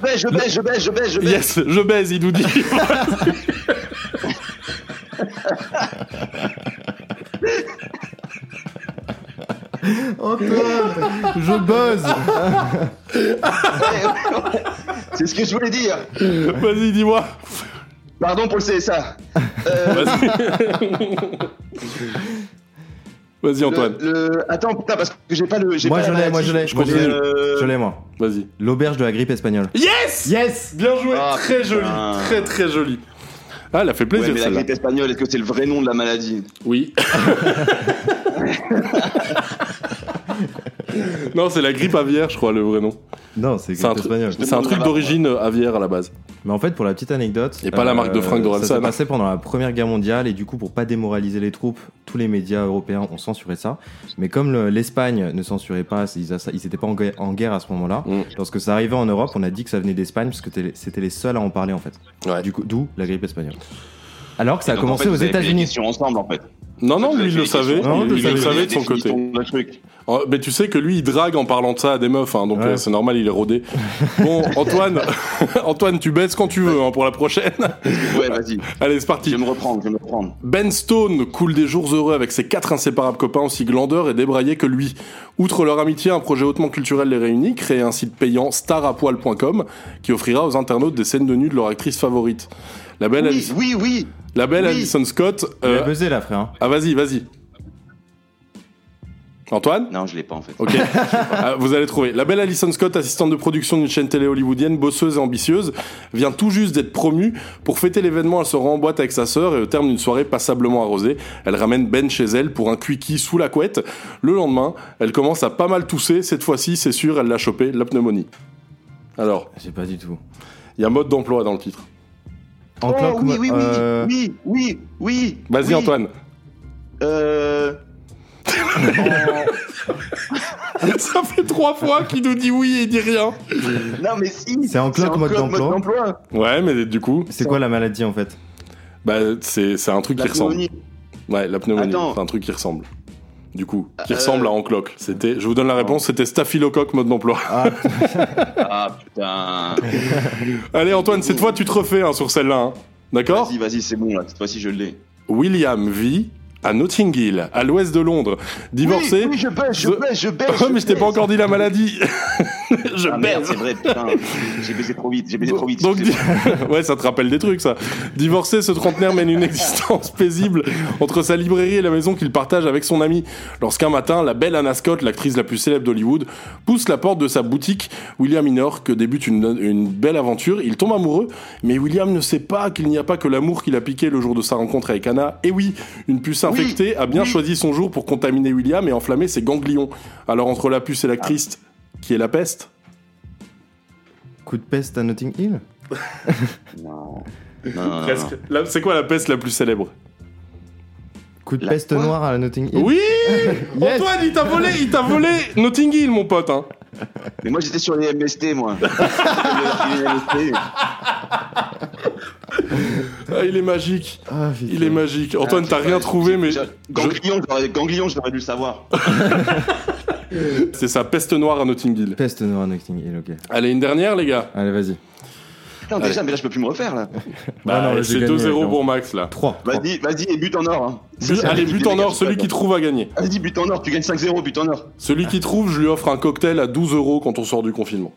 Baise, je baise, je baise, je baise, je baise. Yes, je baise, il nous dit. *laughs* Antoine Je buzz C'est ce que je voulais dire. Vas-y, dis-moi. Pardon pour le CSA. Euh, Vas-y Antoine, le- le- Attends, putain, parce que j'ai pas le. j'ai Moi pas je la l'ai, moi je l'ai, je moi, je continue. l'ai. Euh, Je l'ai moi. vas-y. L'auberge de la grippe espagnole. Yes Yes Bien joué, Ah, très joli, très très joli. Ah, elle a fait Ouais, plaisir mais la grippe espagnole, est-ce que c'est le vrai nom de la maladie? Oui. *laughs* *laughs* non, c'est la grippe aviaire, je crois, le vrai nom. Non, c'est grippe truc- espagnole. c'est un truc d'origine euh, aviaire à la base. Mais en fait, pour la petite anecdote. Et pas la marque de fringues d'Orelsan, Ça s'est passé pendant la Première Guerre mondiale et du coup, pour pas démoraliser les troupes, tous les médias européens ont censuré ça. Mais comme le- l'Espagne ne censurait pas, ils n'étaient pas en guerre, en guerre à ce moment-là, Mm. lorsque ça arrivait en Europe, on a dit que ça venait d'Espagne parce que c'était les seuls à en parler en fait. Ouais. Du coup, d'où la grippe espagnole. Alors que ça a en commencé fait, aux États-Unis. ensemble, en fait. Non, non, lui il le savait. Non, il, le savait de son côté. Truc. Oh, mais tu sais que lui, il drague en parlant de ça à des meufs, hein, donc Ouais. euh, c'est normal, il est rodé. Bon, *laughs* Antoine, *laughs* Antoine, tu baisses quand tu veux hein, pour la prochaine. Ouais, vas-y. *laughs* Allez, c'est parti. Je vais me reprendre, je vais me reprendre. Ben Stone coule des jours heureux avec ses quatre inséparables copains aussi glandeurs et débraillés que lui. Outre leur amitié, un projet hautement culturel les réunit, créer un site payant starapoil.com qui offrira aux internautes des scènes de nu de leur actrice favorite. La belle, Oui, Alice- oui, oui. la belle oui. Alison Scott. Il euh, a buzzé là, frère. Ah, vas-y, vas-y. Antoine Non, je l'ai pas, en fait. Ok, *laughs* Ah, vous allez trouver. La belle Alison Scott, assistante de production d'une chaîne télé hollywoodienne, bosseuse et ambitieuse, vient tout juste d'être promue. Pour fêter l'événement, elle se rend en boîte avec sa sœur et au terme d'une soirée passablement arrosée, elle ramène Ben chez elle pour un quickie sous la couette. Le lendemain, elle commence à pas mal tousser. Cette fois-ci, c'est sûr, elle l'a chopé, la pneumonie. Alors, J'ai pas du tout. il y a mode d'emploi dans le titre. En Oh, oui, oui, oui, euh, oui, oui, oui. Vas-y, oui. Antoine. Euh... Ça fait trois fois qu'il nous dit oui et il dit rien. Non, mais si. C'est en cloque, mode d'emploi Ouais, mais du coup, C'est quoi la maladie en fait? Bah, c'est c'est un truc La qui ressemble. Ouais, la pneumonie, Attends. c'est un truc qui ressemble. Du coup, qui Euh, ressemble à Encloque. C'était, je vous donne la réponse, c'était staphylocoque mode d'emploi. *laughs* Ah putain. Allez Antoine, cette fois tu te refais hein, sur celle-là. hein. D'accord? Vas-y, vas-y, c'est bon là. Cette fois-ci, je l'ai. William vit à Notting Hill, à l'ouest de Londres. Divorcé. Oui, oui, je baisse, je The- baisse, je baisse. *laughs* Oh, mais je t'ai pas encore dit la maladie. *laughs* je Ah merde, baise. c'est vrai, putain. J'ai baisé trop vite, j'ai baisé trop vite. Donc, *laughs* ouais, ça te rappelle des trucs, ça. Divorcé, ce trentenaire mène une existence paisible entre sa librairie et la maison qu'il partage avec son ami. Lorsqu'un matin, la belle Anna Scott, l'actrice la plus célèbre d'Hollywood, pousse la porte de sa boutique, William ignore que débute une, une belle aventure. Il tombe amoureux, mais William ne sait pas qu'il n'y a pas que l'amour qu'il a piqué le jour de sa rencontre avec Anna. Et oui, une puce infectée a bien choisi son jour pour contaminer William et enflammer ses ganglions. Alors, entre la puce et l'actrice, qui est la peste? Coup de peste à Notting Hill? *laughs* Non. Non, non, non, Presque. non. La- C'est quoi la peste la plus célèbre? Coup de La peste noire à Notting Hill? Oui *laughs* Yes. Antoine, il t'a volé, il t'a volé Notting Hill, mon pote. Hein. Mais moi, j'étais sur les MST, moi. *laughs* *laughs* Ah, il est magique. Ah. Il est magique. Antoine, Ah, t'as rien trouvé, mais Ganglion, j'aurais- Ganglion, j'aurais dû le savoir. *laughs* c'est sa peste noire à Notting Hill. Peste noire à Notting Hill, ok. Allez, une dernière, les gars. Allez, vas-y. Putain, déjà, mais là, je peux plus me refaire, là. Bah, *laughs* j'ai c'est gagné, 2-0 donc. pour Max, là. 3. Vas-y, vas-y, et but en or. Hein. But- allez, but en or, celui qui trouve a gagné. Vas-y, but en or, tu gagnes 5-0, but en or. Celui qui trouve, je lui offre un cocktail à 12 euros quand on sort du confinement.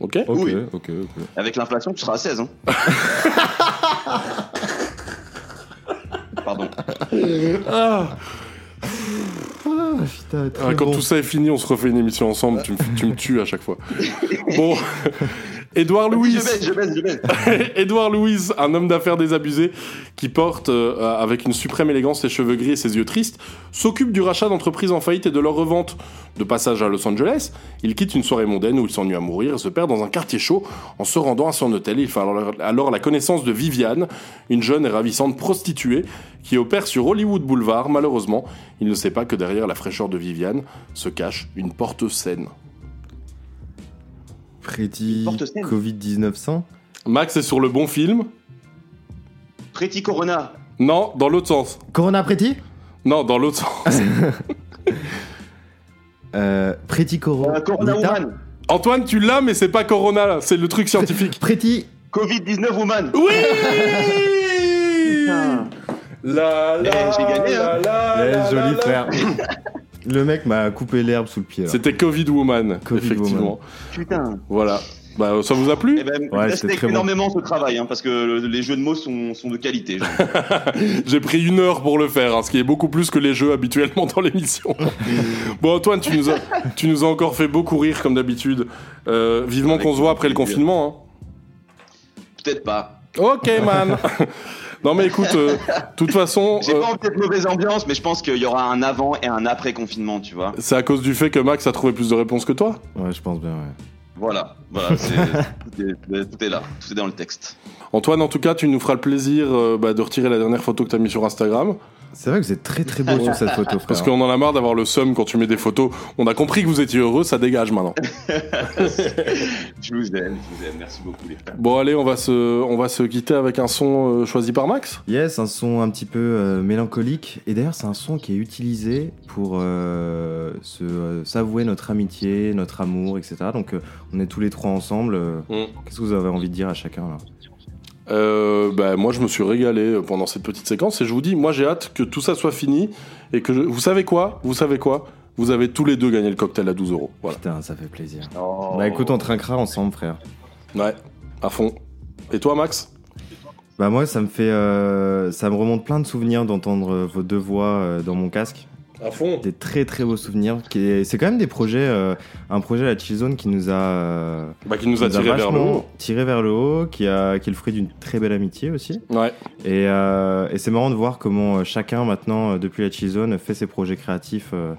Ok? Ok, Oui. ok, ok. Avec l'inflation, tu seras à 16. Hein. *laughs* Pardon. Ah, Ah, putain, très ah, quand bon. tout ça est fini, on se refait une émission ensemble. Tu me, tu me tues à chaque fois. Bon, *laughs* Édouard Louis. Je baisse, je baisse, je baisse. *laughs* Édouard Louis, un homme d'affaires désabusé qui porte euh, avec une suprême élégance ses cheveux gris et ses yeux tristes, s'occupe du rachat d'entreprises en faillite et de leur revente. De passage à Los Angeles, il quitte une soirée mondaine où il s'ennuie à mourir et se perd dans un quartier chaud en se rendant à son hôtel. Il fait alors, alors la connaissance de Viviane, une jeune et ravissante prostituée qui opère sur Hollywood Boulevard. Malheureusement, il ne sait pas que derrière la fraîcheur de Viviane se cache une porte saine. Pretty Porte scène. Covid-19 100 Max est sur le bon film Pretty Corona. Non, dans l'autre sens. Corona Pretty? Non, dans l'autre sens. *laughs* euh, Pretty Coro. Euh, Corona Nita Woman. Antoine, tu l'as, mais c'est pas Corona, là. C'est le truc scientifique. *laughs* Pretty. Covid-19 Woman. Oui. *laughs* La, la, Eh, j'ai gagné, hein. la, la, Ouais, la, joli la, frère. Le mec m'a coupé l'herbe sous le pied. là. C'était Covid Woman, Covid effectivement. Putain. Voilà. Bah, ça vous a plu Eh ben, Ouais, bon. énormément ce travail, hein, parce que le- les jeux de mots sont, sont de qualité. *laughs* J'ai pris une heure pour le faire, hein, ce qui est beaucoup plus que les jeux habituellement dans l'émission. *laughs* bon, Antoine, tu nous, as, tu nous as encore fait beaucoup rire, comme d'habitude. Euh, vivement qu'on se voit après le confinement. Peut-être pas. Ok, man *laughs* Non, mais écoute, euh, de toute façon, *laughs* J'ai euh, pas envie d'être mauvaise ambiance, mais je pense qu'il y aura un avant et un après confinement, tu vois. c'est à cause du fait que Max a trouvé plus de réponses que toi? Ouais, je pense bien, ouais. Voilà, voilà, *laughs* c'est- tout, est, tout est là, tout est dans le texte. Antoine, en tout cas, tu nous feras le plaisir euh, bah, de retirer la dernière photo que tu as mis sur Instagram. C'est vrai que vous êtes très très beau sur cette photo, frère. Parce qu'on en a marre d'avoir le seum quand tu mets des photos. On a compris que vous étiez heureux, ça dégage maintenant. *laughs* Je vous aime, je vous aime, merci beaucoup les frères. Bon, allez, on va se, on va se quitter avec un son euh, choisi par Max. Yes, un son un petit peu euh, mélancolique. Et d'ailleurs, c'est un son qui est utilisé pour euh, se euh, s'avouer notre amitié, notre amour, etc. Donc, euh, on est tous les trois ensemble. euh, Mm. Qu'est-ce que vous avez envie de dire à chacun là? Euh, bah, moi, je me suis régalé pendant cette petite séquence et je vous dis, moi, j'ai hâte que tout ça soit fini et que je- vous savez quoi? Vous savez quoi? Vous avez tous les deux gagné le cocktail à 12 euros. Voilà. Putain, ça fait plaisir. Oh. Bah écoute, on trinquera ensemble, frère. Ouais, à fond. Et toi, Max? Bah moi, ça me fait, euh, ça me remonte plein de souvenirs d'entendre vos deux voix euh, dans mon casque. À fond. Des très très beaux souvenirs. C'est quand même des projets, euh, un projet à la Chill Zone qui nous a, euh, Bah, qui nous a tiré vers le haut. tiré vers le haut, qui a, qui est le fruit d'une très belle amitié aussi. Ouais. Et, euh, et c'est marrant de voir comment chacun maintenant, depuis la Chill Zone, fait ses projets créatifs. euh.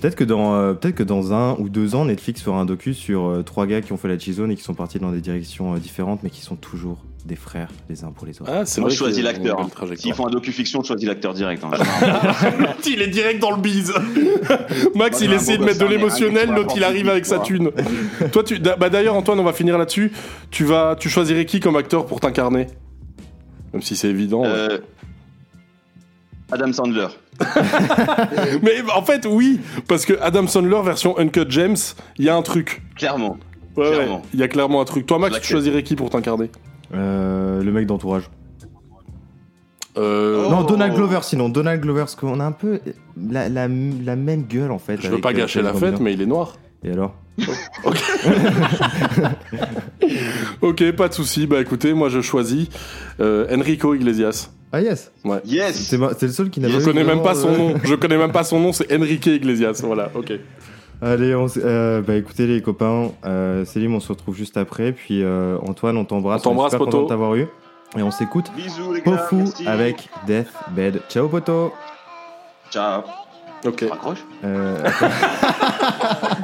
Peut-être que dans euh, peut-être que dans un ou deux ans, Netflix fera un docu sur euh, trois gars qui ont fait la Chill Zone et qui sont partis dans des directions euh, différentes, mais qui sont toujours des frères les uns pour les autres. Ah, c'est Moi, je choisis l'acteur. hein. S'ils font un docu-fiction, je choisis l'acteur direct. hein. *laughs* il est direct dans le bise. *laughs* Max, Moi, il essaie de mettre de l'émotionnel, l'autre il arrive avec sa thune. Toi, tu, bah d'ailleurs, Antoine, on va finir là-dessus. Tu vas, tu choisirais qui comme acteur pour t'incarner? Même si c'est évident. ouais. Euh, Adam Sandler. *laughs* Mais en fait, oui, parce que Adam Sandler version Uncut James, il y a un truc. Clairement. Ouais, Clairement. il y a clairement un truc. Toi, Max, tu choisirais qui pour t'incarner? Euh, le mec d'entourage. euh, Non, Donald Glover, sinon. Donald Glover, parce qu'on a un peu la, la- la même gueule, en fait. Je veux avec, pas euh, gâcher la fête, mais il est noir. Et alors? *laughs* Ok, pas de souci. Bah écoutez, moi je choisis euh, Enrico Iglesias. Ah, yes Ouais. Yes C'est le seul qui n'a Je connais même pas son nom. Je connais même pas son nom. C'est Enrique Iglesias. Voilà. Ok. Allez, on s- euh, bah écoutez les copains, euh, Célim, on se retrouve juste après. Puis euh, Antoine, on t'embrasse. On t'embrasse, est super poto. content de t'avoir eu. Et on s'écoute Bisous les gars. Pofu merci. avec Deathbed. Ciao poto Ciao. Ok. Raccroche. Euh, *laughs* *laughs*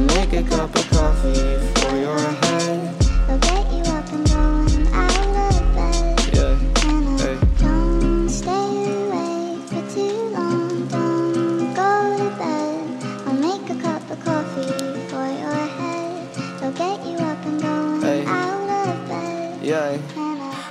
I'll make a cup of coffee for your head. I'll get you up and going out of bed. Don't stay awake for too long. Don't go to bed. I'll make a cup of coffee for your head. I'll get you up and going out of bed.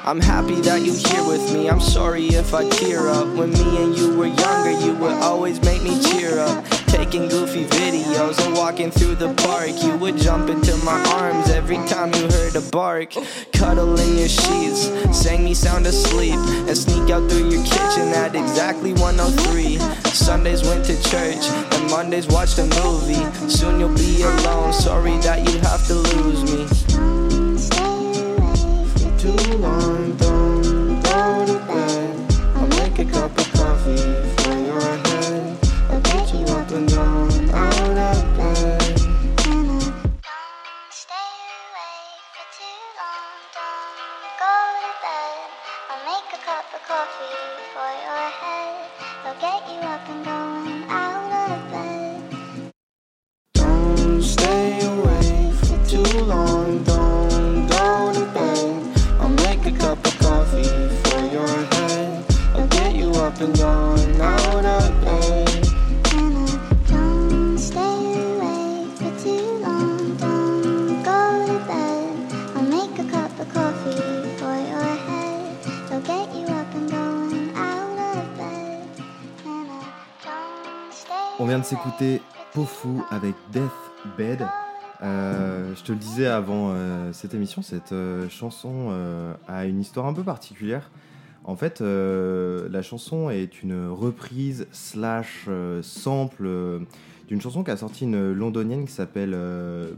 I'm happy that you're here with me. I'm sorry if I tear up. When me and you were younger, you would always make me cheer up. Taking goofy videos and walking through the park. You would jump into my arms every time you heard a bark. Cuddle in your sheets, sang me sound asleep, and sneak out through your kitchen at exactly 103. Sundays went to church, and Mondays watched a movie. Soon you'll be alone. Sorry that you have to lose me. S'écouter Pofu avec Deathbed. Euh, je te le disais avant euh, cette émission, cette euh, chanson a une histoire un peu particulière. En fait, la chanson est une reprise slash sample d'une chanson qu'a sorti une londonienne qui s'appelle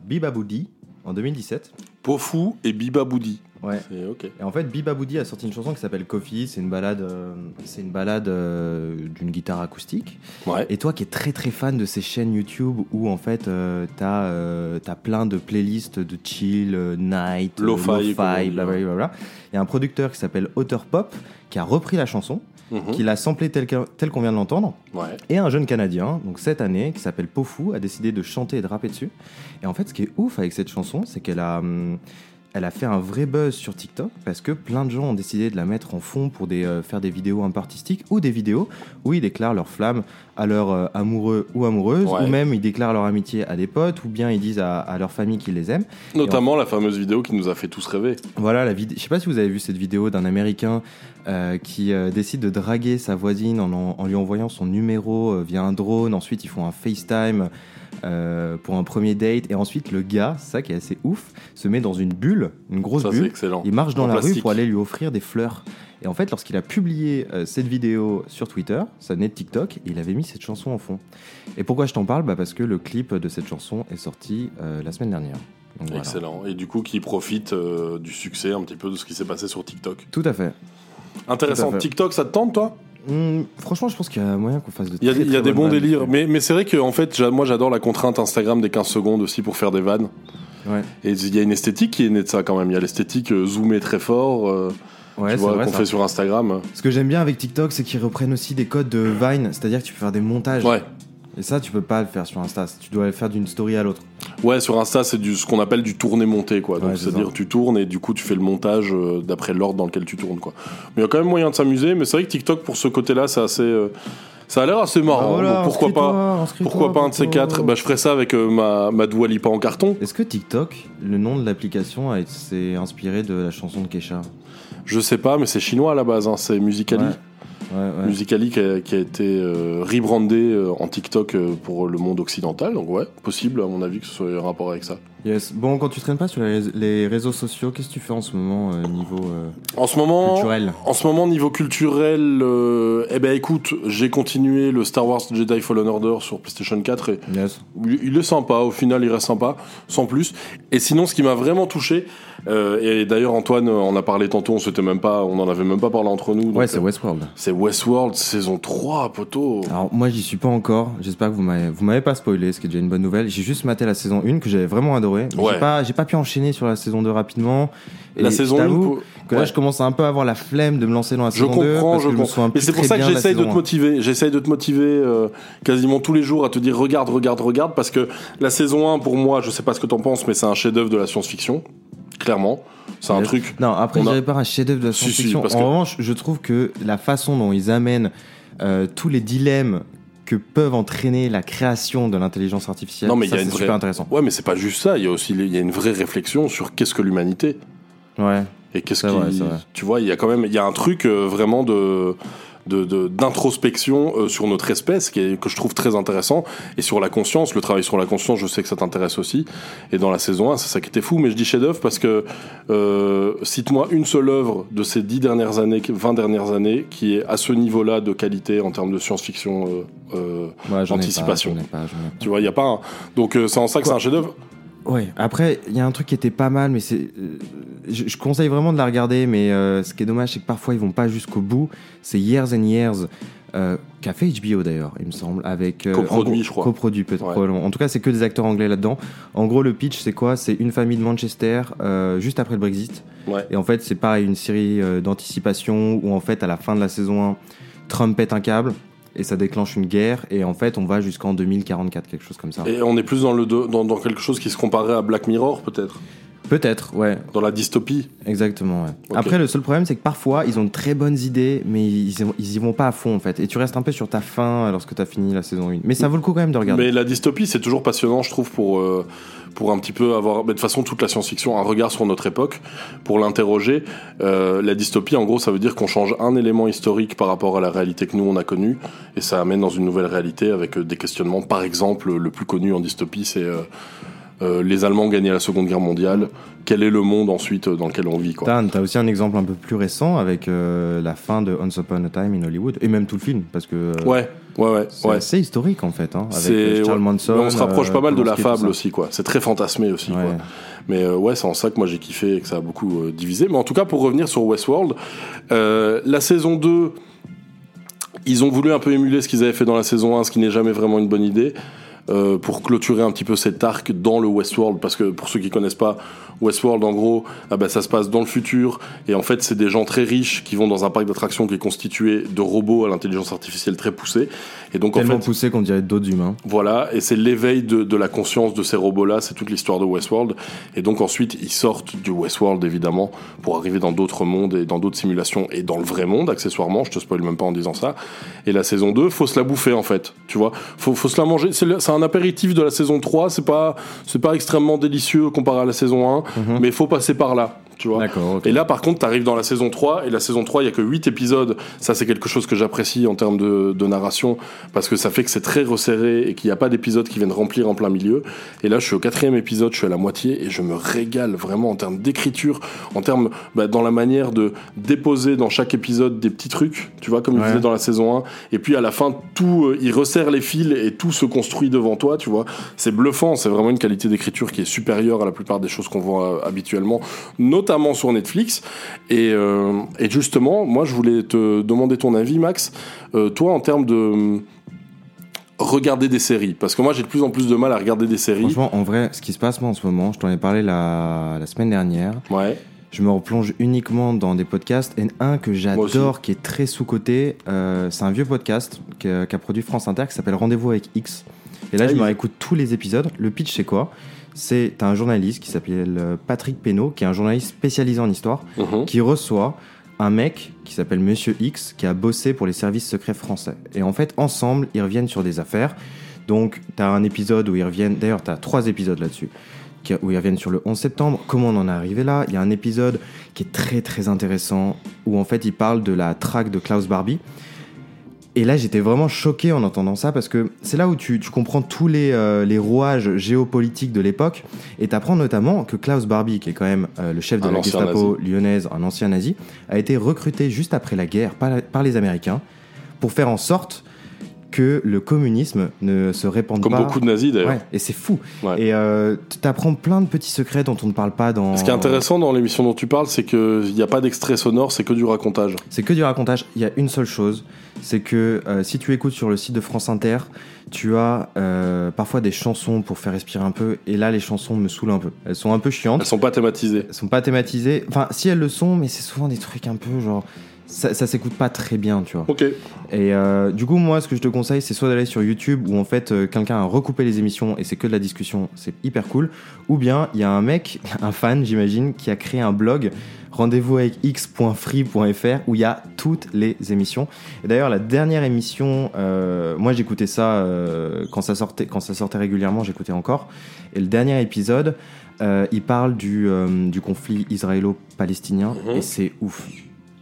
Biba Boudi en 2017. Pofu et Biba Boudi. Ouais. C'est ok. Et en fait, Biba Boudi a sorti une chanson qui s'appelle Coffee. C'est une balade, euh, c'est une balade euh, d'une guitare acoustique. Ouais. Et toi qui es très très fan de ces chaînes YouTube où en fait euh, t'as euh, t'as plein de playlists de chill, euh, night, euh, Lo-fi, comme on dit, blablabla, blablabla. Il y a un producteur qui s'appelle Otter Pop qui a repris la chanson, Mhm. qui l'a samplée telle que- telle qu'on vient de l'entendre. Ouais. Et un jeune Canadien, donc cette année, qui s'appelle Pofu, a décidé de chanter et de rapper dessus. Et en fait, ce qui est ouf avec cette chanson, c'est qu'elle a, hum, elle a fait un vrai buzz sur TikTok parce que plein de gens ont décidé de la mettre en fond pour des, euh, faire des vidéos un peu artistiques ou des vidéos où ils déclarent leur flamme à leur euh, amoureux ou amoureuse, Ouais. ou même ils déclarent leur amitié à des potes, ou bien ils disent à, à leur famille qu'ils les aiment. Notamment la fameuse vidéo qui nous a fait tous rêver. Voilà, la vidéo. Je sais pas si vous avez vu cette vidéo d'un Américain euh, qui décide de draguer sa voisine en, en- en lui envoyant son numéro via un drone. Ensuite, ils font un FaceTime euh, pour un premier date. Et ensuite, le gars, ça qui est assez ouf, se met dans une bulle, une grosse Ça, bulle. excellent. Il marche dans En la rue pour aller lui offrir des fleurs. Et en fait, lorsqu'il a publié euh, cette vidéo sur Twitter, ça venait de TikTok, il avait mis cette chanson en fond. Et pourquoi je t'en parle? Bah Parce que le clip de cette chanson est sorti euh, la semaine dernière. Donc voilà. Excellent. Et du coup, qui profite euh, du succès un petit peu de ce qui s'est passé sur TikTok? Tout à fait. Intéressant. Tout à fait. TikTok, ça te tente, toi? Hmm, franchement, je pense qu'il y a moyen qu'on fasse de Il y a, très, il y a très des bons vannes. délires. Mais, mais c'est vrai que en fait, moi j'adore la contrainte Instagram des 15 secondes aussi pour faire des vannes. Ouais. Et il y a une esthétique qui est née de ça quand même. Il y a l'esthétique euh, zoomée très fort. euh, Ouais, qu'on fait sur Instagram. Ce que j'aime bien avec TikTok, c'est qu'ils reprennent aussi des codes de Vine, c'est-à-dire que tu peux faire des montages. Ouais. Et ça, tu peux pas le faire sur Insta. Tu dois le faire d'une story à l'autre. Ouais, sur Insta, c'est du, ce qu'on appelle du tourné-monté, quoi. Donc, Ouais, c'est c'est-à-dire, tu tournes et du coup, tu fais le montage euh, d'après l'ordre dans lequel tu tournes, quoi. Mais il y a quand même moyen de s'amuser. Mais c'est vrai que TikTok, pour ce côté-là, c'est assez. euh, ça a l'air assez marrant. Bah voilà, Donc, pourquoi pas Pourquoi pas un de ces quatre? Bah, je ferais ça avec euh, ma, ma Dua Lipa en carton. Est-ce que TikTok, le nom de l'application, a été- s'est inspiré de la chanson de Kesha? Je sais pas, mais c'est chinois à la base. hein. C'est Musicali. Ouais. Ouais. Musicali qui a, qui a été euh, rebrandé euh, en TikTok euh, pour le monde occidental. Donc, ouais, possible, à mon avis, que ce soit un rapport avec ça. Yes. Bon, quand tu traînes pas sur les, rés- les réseaux sociaux, qu'est-ce que tu fais en ce moment euh, niveau euh, En ce moment, culturel en ce moment niveau culturel, euh, eh ben écoute, j'ai continué le Star Wars Jedi Fallen Order sur PlayStation 4 et Yes. il il est sympa. Au final, il reste sympa, sans plus. Et sinon, ce qui m'a vraiment touché, euh, et d'ailleurs Antoine en a parlé tantôt, on s'était même pas, on en avait même pas parlé entre nous. Ouais, c'est euh, Westworld. c'est Westworld saison 3, poteau. Alors moi j'y suis pas encore, j'espère que vous m'avez vous m'avez pas spoilé, ce qui est déjà une bonne nouvelle. J'ai juste maté la saison 1 que j'avais vraiment adoré. Ouais. J'ai pas j'ai pas pu enchaîner sur la saison 2 rapidement. Et La saison je 1, t'avoue pour- que là ouais. je commence à un peu avoir la flemme de me lancer dans la Je saison 2 comprends, parce je que je me comprends. plus c'est pour ça que j'essaye de te 1. motiver. J'essaye de te motiver euh, quasiment tous les jours à te dire regarde, regarde, regarde, parce que la saison 1, pour moi, je sais pas ce que t'en penses, mais c'est un chef-d'œuvre de la science-fiction. Clairement. C'est un truc. Non, après, On a- j'avais pas un chef-d'œuvre de la Si, si, science-fiction. en que- revanche, je trouve que la façon dont ils amènent euh, tous les dilemmes que peuvent entraîner la création de l'intelligence artificielle, Non, mais y ça, a une c'est vraie. super intéressant. Ouais, mais c'est pas juste ça. Il y a aussi il y a une vraie réflexion sur qu'est-ce que l'humanité Ouais. et qu'est-ce qui. vrai. Tu vois, il y a quand même il y a un truc euh, vraiment de de- de- d'introspection euh, sur notre espèce qui est, que je trouve très intéressant et sur la conscience le travail sur la conscience je sais que ça t'intéresse aussi et dans la saison 1 c'est ça qui était fou mais je dis chef d'œuvre parce que euh, cite-moi une seule œuvre de ces 10 dernières années 20 dernières années qui est à ce niveau là de qualité en termes de science-fiction euh, euh, Ouais, anticipation pas, pas. tu vois il y a pas un... donc euh, c'est en ça que c'est un chef d'œuvre Ouais, après, il y a un truc qui était pas mal, mais c'est. euh, je, je conseille vraiment de la regarder, mais euh, ce qui est dommage, c'est que parfois ils vont pas jusqu'au bout. C'est Years and Years, euh, qu'a fait HBO d'ailleurs, il me semble, avec. euh, Coproduit, gros- je crois. Coproduit, peut-être, Ouais. probablement. En tout cas, c'est que des acteurs anglais là-dedans. En gros, le pitch, c'est quoi? C'est une famille de Manchester, euh, juste après le Brexit. Ouais. Et en fait, c'est pareil, une série d'anticipation où, en fait, à la fin de la saison 1, Trump pète un câble. Et ça déclenche une guerre, et en fait, on va jusqu'en 2044, quelque chose comme ça. et on est plus dans le dans, dans quelque chose qui se comparait à Black Mirror peut-être? Peut-être, ouais. dans la dystopie? Exactement, ouais. Après, le seul problème, c'est que parfois, ils ont de très bonnes idées, mais ils, ils y vont pas à fond, en fait. Et tu restes un peu sur ta fin lorsque tu as fini la saison 1. Mais ça vaut le coup quand même de regarder. Mais la dystopie, c'est toujours passionnant, je trouve, pour, euh, pour un petit peu avoir, mais de toute façon, toute la science-fiction, un regard sur notre époque, pour l'interroger. Euh, la dystopie, en gros, ça veut dire qu'on change un élément historique par rapport à la réalité que nous, on a connue, et ça amène dans une nouvelle réalité avec euh, des questionnements. Par exemple, le plus connu en dystopie, c'est euh, euh, les Allemands gagnaient la Seconde Guerre mondiale. Quel est le monde ensuite dans lequel on vit, quoi? T'as t'as aussi un exemple un peu plus récent avec euh, la fin de Once Upon a Time in Hollywood, et même tout le film, parce que euh, Ouais, ouais, ouais, c'est ouais. assez historique en fait. Hein, avec euh, Charles. Manson. On se rapproche euh, pas mal de la fable aussi, quoi. C'est très fantasmé aussi, Ouais. quoi. Mais euh, ouais, c'est en ça que moi j'ai kiffé et que ça a beaucoup euh, divisé. Mais en tout cas, pour revenir sur Westworld, euh, la saison 2, ils ont voulu un peu émuler ce qu'ils avaient fait dans la saison 1, ce qui n'est jamais vraiment une bonne idée. euh, pour clôturer un petit peu cet arc dans le Westworld, parce que pour ceux qui connaissent pas Westworld, en gros, ah bah, ça se passe dans le futur, et en fait, c'est des gens très riches qui vont dans un parc d'attractions qui est constitué de robots à l'intelligence artificielle très poussée, et donc en Tellement fait, poussé qu'on dirait d'autres humains. voilà, et c'est l'éveil de, de la conscience de ces robots-là, c'est toute l'histoire de Westworld. Et donc ensuite, ils sortent du Westworld, évidemment, pour arriver dans d'autres mondes et dans d'autres simulations et dans le vrai monde, accessoirement. Je te spoil même pas en disant ça. Et la saison 2, faut se la bouffer, en fait. Tu vois, faut, faut se la manger. C'est un apéritif de la saison 3, c'est pas, c'est pas extrêmement délicieux comparé à la saison 1, mais il faut passer par là. Tu vois. Et là, par contre, t'arrives dans la saison 3, et la saison 3, il y a que 8 épisodes. Ça, c'est quelque chose que j'apprécie en termes de, de narration, parce que ça fait que c'est très resserré et qu'il n'y a pas d'épisodes qui viennent remplir en plein milieu. Et là, je suis au quatrième épisode, je suis à la moitié, et je me régale vraiment en termes d'écriture, en termes, bah, dans la manière de déposer dans chaque épisode des petits trucs, tu vois, comme il Ouais. faisait dans la saison 1. Et puis, à la fin, tout, euh, il resserre les fils et tout se construit devant toi, tu vois. C'est bluffant, c'est vraiment une qualité d'écriture qui est supérieure à la plupart des choses qu'on voit euh, habituellement, notamment notamment sur Netflix. Et, euh, et justement, moi, je voulais te demander ton avis, Max. Euh, toi, en termes de euh, regarder des séries, parce que moi, j'ai de plus en plus de mal à regarder des séries. Franchement, en vrai, ce qui se passe moi en ce moment, je t'en ai parlé la, la semaine dernière. Ouais. Je me replonge uniquement dans des podcasts et un que j'adore, qui est très sous-coté, euh, c'est un vieux podcast qu'a produit France Inter qui s'appelle Rendez-vous avec X. Et là, Ah, je me réécoute tous les épisodes. Le pitch, c'est quoi? C'est un journaliste qui s'appelle euh, Patrick Pénaud, qui est un journaliste spécialisé en histoire, Mhm. qui reçoit un mec qui s'appelle Monsieur X, qui a bossé pour les services secrets français. Et en fait, ensemble, ils reviennent sur des affaires. Donc, t'as un épisode où ils reviennent. D'ailleurs, t'as trois épisodes là-dessus. Où ils reviennent sur le 11 septembre, comment on en est arrivé là? Il y a un épisode qui est très très intéressant où en fait ils parlent de la traque de Klaus Barbie. Et là, j'étais vraiment choqué en entendant ça parce que c'est là où tu, tu comprends tous les, euh, les rouages géopolitiques de l'époque et t'apprends notamment que Klaus Barbie, qui est quand même euh, le chef de Un la Gestapo lyonnaise, un ancien nazi, a été recruté juste après la guerre par les Américains pour faire en sorte que le communisme ne se répande Comme pas. beaucoup de nazis, d'ailleurs. Ouais, et c'est fou. Ouais. Et euh, t'apprends plein de petits secrets dont on ne parle pas dans. Ce qui est intéressant dans l'émission dont tu parles, c'est qu'il n'y a pas d'extrait sonore, c'est que du racontage. C'est que du racontage. Il y a une seule chose, c'est que euh, si tu écoutes sur le site de France Inter, tu as euh, parfois des chansons pour faire respirer un peu. Et là, les chansons me saoulent un peu. Elles sont un peu chiantes. Elles sont pas thématisées. Elles sont pas thématisées. Enfin, si elles le sont, mais c'est souvent des trucs un peu genre. Ça, ça s'écoute pas très bien, tu vois. Ok. Et euh, du coup, moi, ce que je te conseille, c'est soit d'aller sur YouTube où en fait euh, quelqu'un a recoupé les émissions et c'est que de la discussion, c'est hyper cool. Ou bien il y a un mec, *laughs* un fan, j'imagine, qui a créé un blog rendez-vous avec x.free.fr où il y a toutes les émissions. Et d'ailleurs, la dernière émission, euh, moi j'écoutais ça quand ça sortait, quand ça sortait régulièrement, j'écoutais encore. Et le dernier épisode, il parle du, du conflit israélo-palestinien Mhm. et c'est ouf.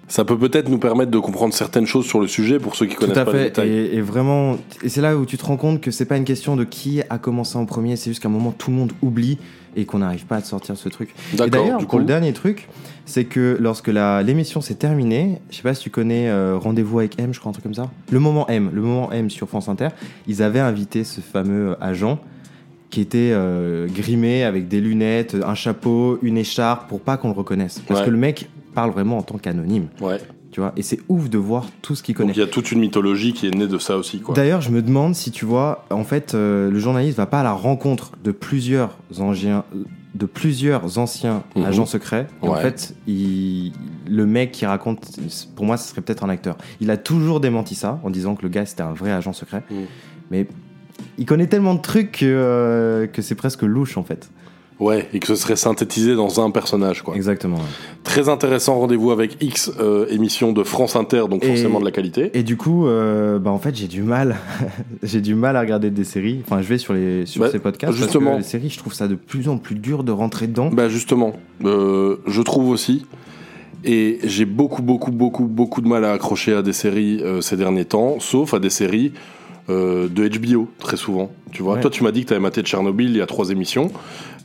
Ça peut peut-être nous permettre de comprendre certaines choses sur le sujet pour ceux qui connaissent Tout à pas les fait. détails. Et, et vraiment, et c'est là où tu te rends compte que c'est pas une question de qui a commencé en premier, c'est juste qu'à un moment tout le monde oublie et qu'on n'arrive pas à sortir ce truc. Et d'ailleurs, pour coup. le dernier truc, c'est que lorsque la- l'émission s'est terminée, je sais pas si tu connais euh, Rendez-vous avec M, je crois un truc comme ça. Le moment M, le moment M sur France Inter, ils avaient invité ce fameux agent qui était euh, grimé avec des lunettes, un chapeau, une écharpe pour pas qu'on le reconnaisse. Parce Ouais. que le mec parle vraiment en tant qu'anonyme. Ouais. Tu vois, et c'est ouf de voir tout ce qu'il connaît. Donc il y a toute une mythologie qui est née de ça aussi, quoi. D'ailleurs, je me demande si tu vois, en fait, euh, le journaliste va pas à la rencontre de plusieurs anciens, de plusieurs anciens Mhm. agents secrets. Et En fait, il- le mec qui raconte, pour moi, ce serait peut-être un acteur. Il a toujours démenti ça en disant que le gars c'était un vrai agent secret. Mhm. Mais il connaît tellement de trucs que, euh, que c'est presque louche en fait. Ouais, et que ce serait synthétisé dans un personnage, quoi. Exactement. ouais. Très intéressant rendez-vous avec X euh, émission de France Inter, donc Et- forcément de la qualité. Et du coup, euh, bah en fait, j'ai du mal, *laughs* j'ai du mal à regarder des séries. Enfin, je vais sur les sur Bah, ces podcasts justement. parce que les séries, je trouve ça de plus en plus dur de rentrer dedans. Bah justement, euh, je trouve aussi. Et j'ai beaucoup, beaucoup, beaucoup, beaucoup de mal à accrocher à des séries euh, ces derniers temps, sauf à des séries euh, de HBO, très souvent. Tu vois, Ouais. toi, tu m'as dit que tu avais maté Tchernobyl il y a trois émissions.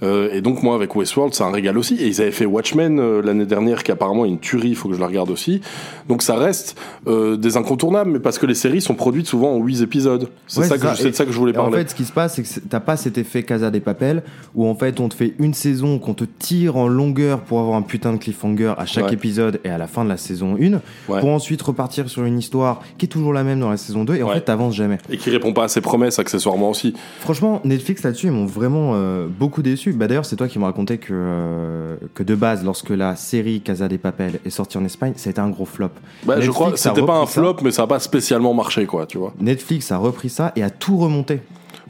Euh, et donc, moi, avec Westworld, c'est un régal aussi. Et ils avaient fait Watchmen euh, l'année dernière, qui apparemment est une tuerie, il faut que je la regarde aussi. Donc, ça reste euh, des incontournables, mais parce que les séries sont produites souvent en huit épisodes. C'est Ouais, ça, que je- de ça que je voulais et En parler. fait, ce qui se passe, c'est que t'as pas cet effet Casa des Papel où en fait on te fait une saison, qu'on te tire en longueur pour avoir un putain de cliffhanger à chaque Ouais. épisode et à la fin de la saison 1, Ouais. pour ensuite repartir sur une histoire qui est toujours la même dans la saison 2 et en fait t'avances jamais. Et qui répond pas à ses promesses, accessoirement aussi. Franchement, Netflix là-dessus, ils m'ont vraiment beaucoup déçu. Bah, D'ailleurs, c'est toi qui m'as raconté que, euh, que de base, lorsque la série Casa des Papel est sortie en Espagne, ça a été un gros flop. Bah, je crois que c'était pas un ça. flop, mais ça a pas spécialement marché, quoi, tu vois. Netflix a repris ça et a tout remonté.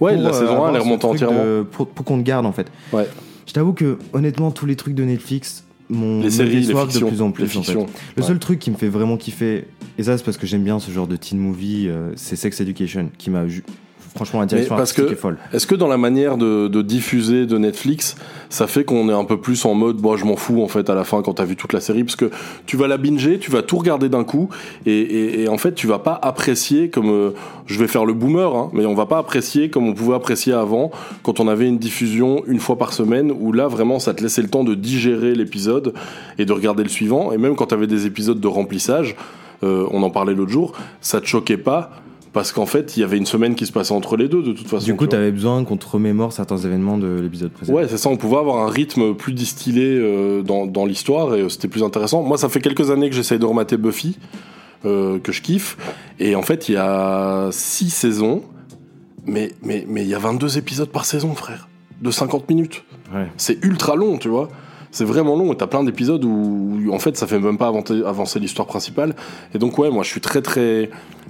Ouais, Pour, la euh, saison 1, avoir elle est remontée entièrement. de- pour pour qu'on te garde en fait. Ouais. Je t'avoue que honnêtement tous les trucs de Netflix m'ont Les me séries, les de plus en les plus. en fait. Le Ouais. seul truc qui me fait vraiment kiffer, et ça c'est parce que j'aime bien ce genre de teen movie, euh, c'est Sex Education qui m'a franchement la direction parce artistique que est folle. est-ce que dans la manière de, de diffuser de Netflix, ça fait qu'on est un peu plus en mode, bon, je m'en fous en fait à la fin quand t'as vu toute la série, parce que tu vas la binger, tu vas tout regarder d'un coup, et, et- et en fait tu vas pas apprécier comme, euh, je vais faire le boomer, hein, mais on va pas apprécier comme on pouvait apprécier avant quand on avait une diffusion une fois par semaine, où là vraiment ça te laissait le temps de digérer l'épisode et de regarder le suivant, et même quand t'avais des épisodes de remplissage, euh, on en parlait l'autre jour, ça te choquait pas parce qu'en fait, il y avait une semaine qui se passait entre les deux, de toute façon. Du coup, tu vois. t'avais besoin qu'on te remémore certains événements de l'épisode précédent. Ouais, c'est ça, on pouvait avoir un rythme plus distillé euh, dans, dans l'histoire et euh, c'était plus intéressant. Moi, ça fait quelques années que j'essaye de remater Buffy, euh, que je kiffe. Et en fait, il y a six saisons, mais mais mais il y a 22 épisodes par saison, frère, de 50 minutes. Ouais. C'est ultra long, tu vois. C'est vraiment long et t'as plein d'épisodes où, où, en fait ça fait même pas avancer, avancer l'histoire principale. Et donc ouais, moi je suis très très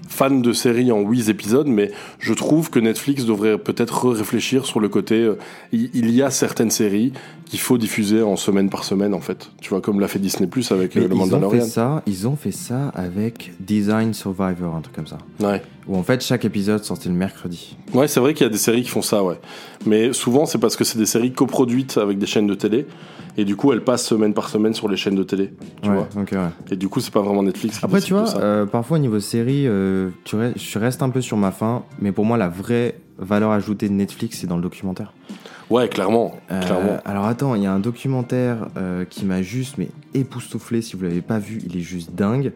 fan de séries en 8 épisodes, mais je trouve que Netflix devrait peut-être réfléchir sur le côté. euh, il, y a certaines séries qu'il faut diffuser en semaine par semaine en fait. Tu vois comme l'a fait Disney Plus avec euh, le ils ont fait Mandalorian. ça, ils ont fait ça avec Design Survivor, un truc comme ça. Ouais. Où en fait chaque épisode sortait le mercredi. Ouais, c'est vrai qu'il y a des séries qui font ça, ouais. Mais souvent, c'est parce que c'est des séries coproduites avec des chaînes de télé. Et du coup, elles passent semaine par semaine sur les chaînes de télé. Tu Ouais, vois. ouais. Et du coup, c'est pas vraiment Netflix qui Après, tu vois, ça. euh, parfois au niveau série, euh, tu restes, je reste un peu sur ma faim, mais pour moi, la vraie valeur ajoutée de Netflix, c'est dans le documentaire. Ouais, clairement. Euh, clairement. alors attends, il y a un documentaire euh, qui m'a juste mais époustouflé. Si vous l'avez pas vu, il est juste dingue.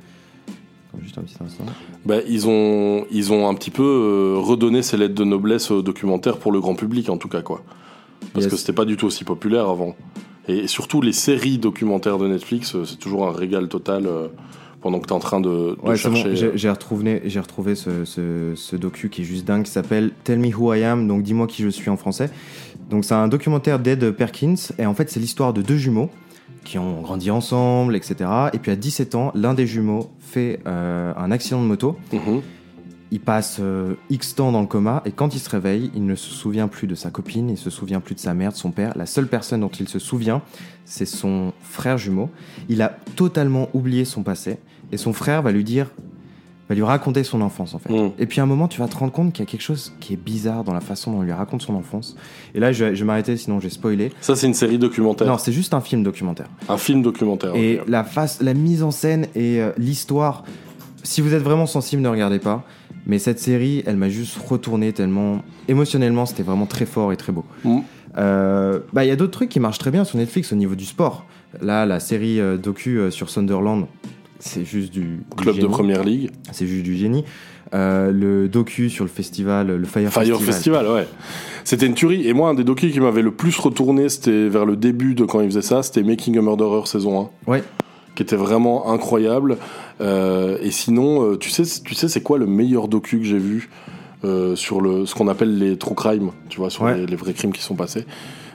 Attends, Juste un petit instant. Bah, ils, ont, ils ont un petit peu euh, redonné ces lettres de noblesse au documentaire pour le grand public, en tout cas, quoi. Parce Yes. que c'était pas du tout aussi populaire avant. Et surtout, les séries documentaires de Netflix, c'est toujours un régal total pendant que t'es en train de, de Ouais, c'est bon, chercher. j'ai j'ai retrouvé, j'ai retrouvé ce, ce- ce docu qui est juste dingue, qui s'appelle Tell Me Who I Am, donc dis-moi qui je suis en français. Donc c'est un documentaire d'Ed Perkins, et en fait c'est l'histoire de deux jumeaux qui ont grandi ensemble, etc. Et puis à 17 ans, l'un des jumeaux fait euh, un accident de moto. Mhm. Il passe euh, X temps dans le coma, et quand il se réveille, il ne se souvient plus de sa copine, il se souvient plus de sa mère, de son père. La seule personne dont il se souvient, c'est son frère jumeau. Il a totalement oublié son passé, et son frère va lui dire, va lui raconter son enfance en fait. Mm. Et puis à un moment, tu vas te rendre compte qu'il y a quelque chose qui est bizarre dans la façon dont il lui raconte son enfance. Et là, je vais, je vais m'arrêter, sinon j'ai spoilé. Ça, c'est une série documentaire. Non, c'est juste un film documentaire. Un film documentaire. Et la face, la mise en scène et euh, l'histoire. Si vous êtes vraiment sensible, ne regardez pas. Mais cette série, elle m'a juste retourné tellement émotionnellement, c'était vraiment très fort et très beau. Mm. Euh, bah, il y a d'autres trucs qui marchent très bien sur Netflix au niveau du sport. Là, la série euh, docu euh, sur Sunderland, c'est juste du, du Club de première ligue. C'est juste du génie. Euh, le docu sur le festival, le Fire, Fire Festival, ouais. C'était une tuerie. Et moi, un des docus qui m'avait le plus retourné, c'était vers le début de quand il faisait ça, c'était Making a Murderer saison 1. Ouais. Qui était vraiment incroyable. Euh, et sinon, euh, tu sais, tu sais, c'est quoi le meilleur docu que j'ai vu euh, sur le, ce qu'on appelle les true crime, tu vois, sur Ouais. les, les vrais crimes qui sont passés?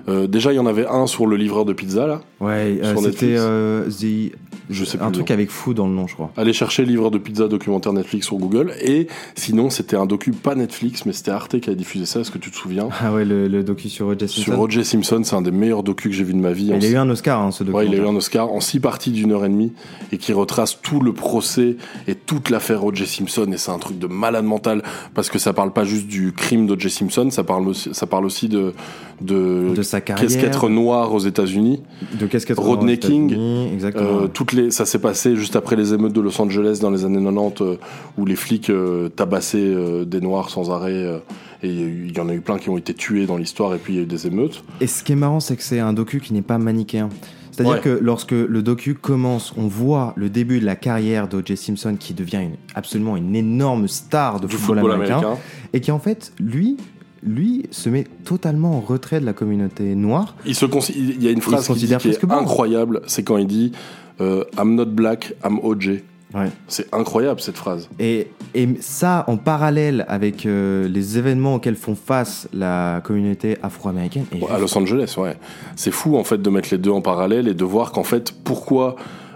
Euh, déjà, il y en avait un sur le livreur de pizza, là. Ouais, euh, c'était euh, The- Je sais plus un truc nom. avec fou dans le nom, je crois. Allez chercher livreur de pizza documentaire Netflix sur Google. Et sinon, c'était un docu, pas Netflix, mais c'était Arte qui a diffusé ça. Est-ce que tu te souviens Ah ouais, le, le docu sur Roger Simpson. Sur Roger Simpson, c'est un des meilleurs docus que j'ai vu de ma vie. Il a eu un Oscar, hein, ce Ouais, documentaire. il a eu un Oscar en six parties d'une heure et demie et qui retrace tout le procès et toute l'affaire Roger Simpson et c'est un truc de malade mental parce que ça parle pas juste du crime d'O.J. Simpson, ça parle aussi, ça parle aussi de de, De sa qu'est-ce carrière. qu'être noir aux États-Unis, De qu'est-ce qu'être Rodney King, exactement. euh, toutes les, ça s'est passé juste après les émeutes de Los Angeles dans les années 90 euh, où les flics euh, tabassaient des noirs sans arrêt et il y en a eu plein qui ont été tués dans l'histoire et puis il y a eu des émeutes. Et ce qui est marrant, c'est que c'est un docu qui n'est pas manichéen. C'est-à-dire Ouais. que lorsque le docu commence, on voit le début de la carrière d'O.J. Simpson qui devient une- absolument une énorme star de football, football américain, américain. et qui en fait, lui, lui se met totalement en retrait de la communauté noire. Il, se il y a une phrase se qui, dit est incroyable, c'est quand il dit euh, I'm not black, I'm OJ. Ouais. C'est incroyable cette phrase. Et, et ça, en parallèle avec euh, les événements auxquels font face la communauté afro-américaine. À Los Angeles, ouais. C'est fou en fait de mettre les deux en parallèle et de voir qu'en fait pourquoi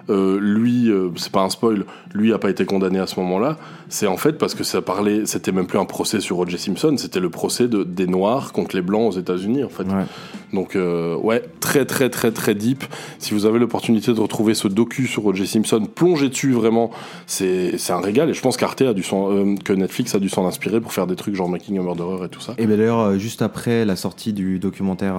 euh, lui, euh, c'est pas un spoil, lui a pas été condamné à ce moment-là. C'est en fait parce que ça parlait, c'était même plus un procès sur O.J. Simpson, c'était le procès de, des Noirs contre les Blancs aux États-Unis en fait. Ouais. Donc euh, ouais, très très très très deep. Si vous avez l'opportunité de retrouver ce docu sur O.J. Simpson, plongez dessus vraiment. C'est un régal et je pense qu'Arte a dû euh, que Netflix a dû s'en inspirer pour faire des trucs genre Making a Murderer et tout ça. Et ben d'ailleurs, euh, juste après la sortie du documentaire,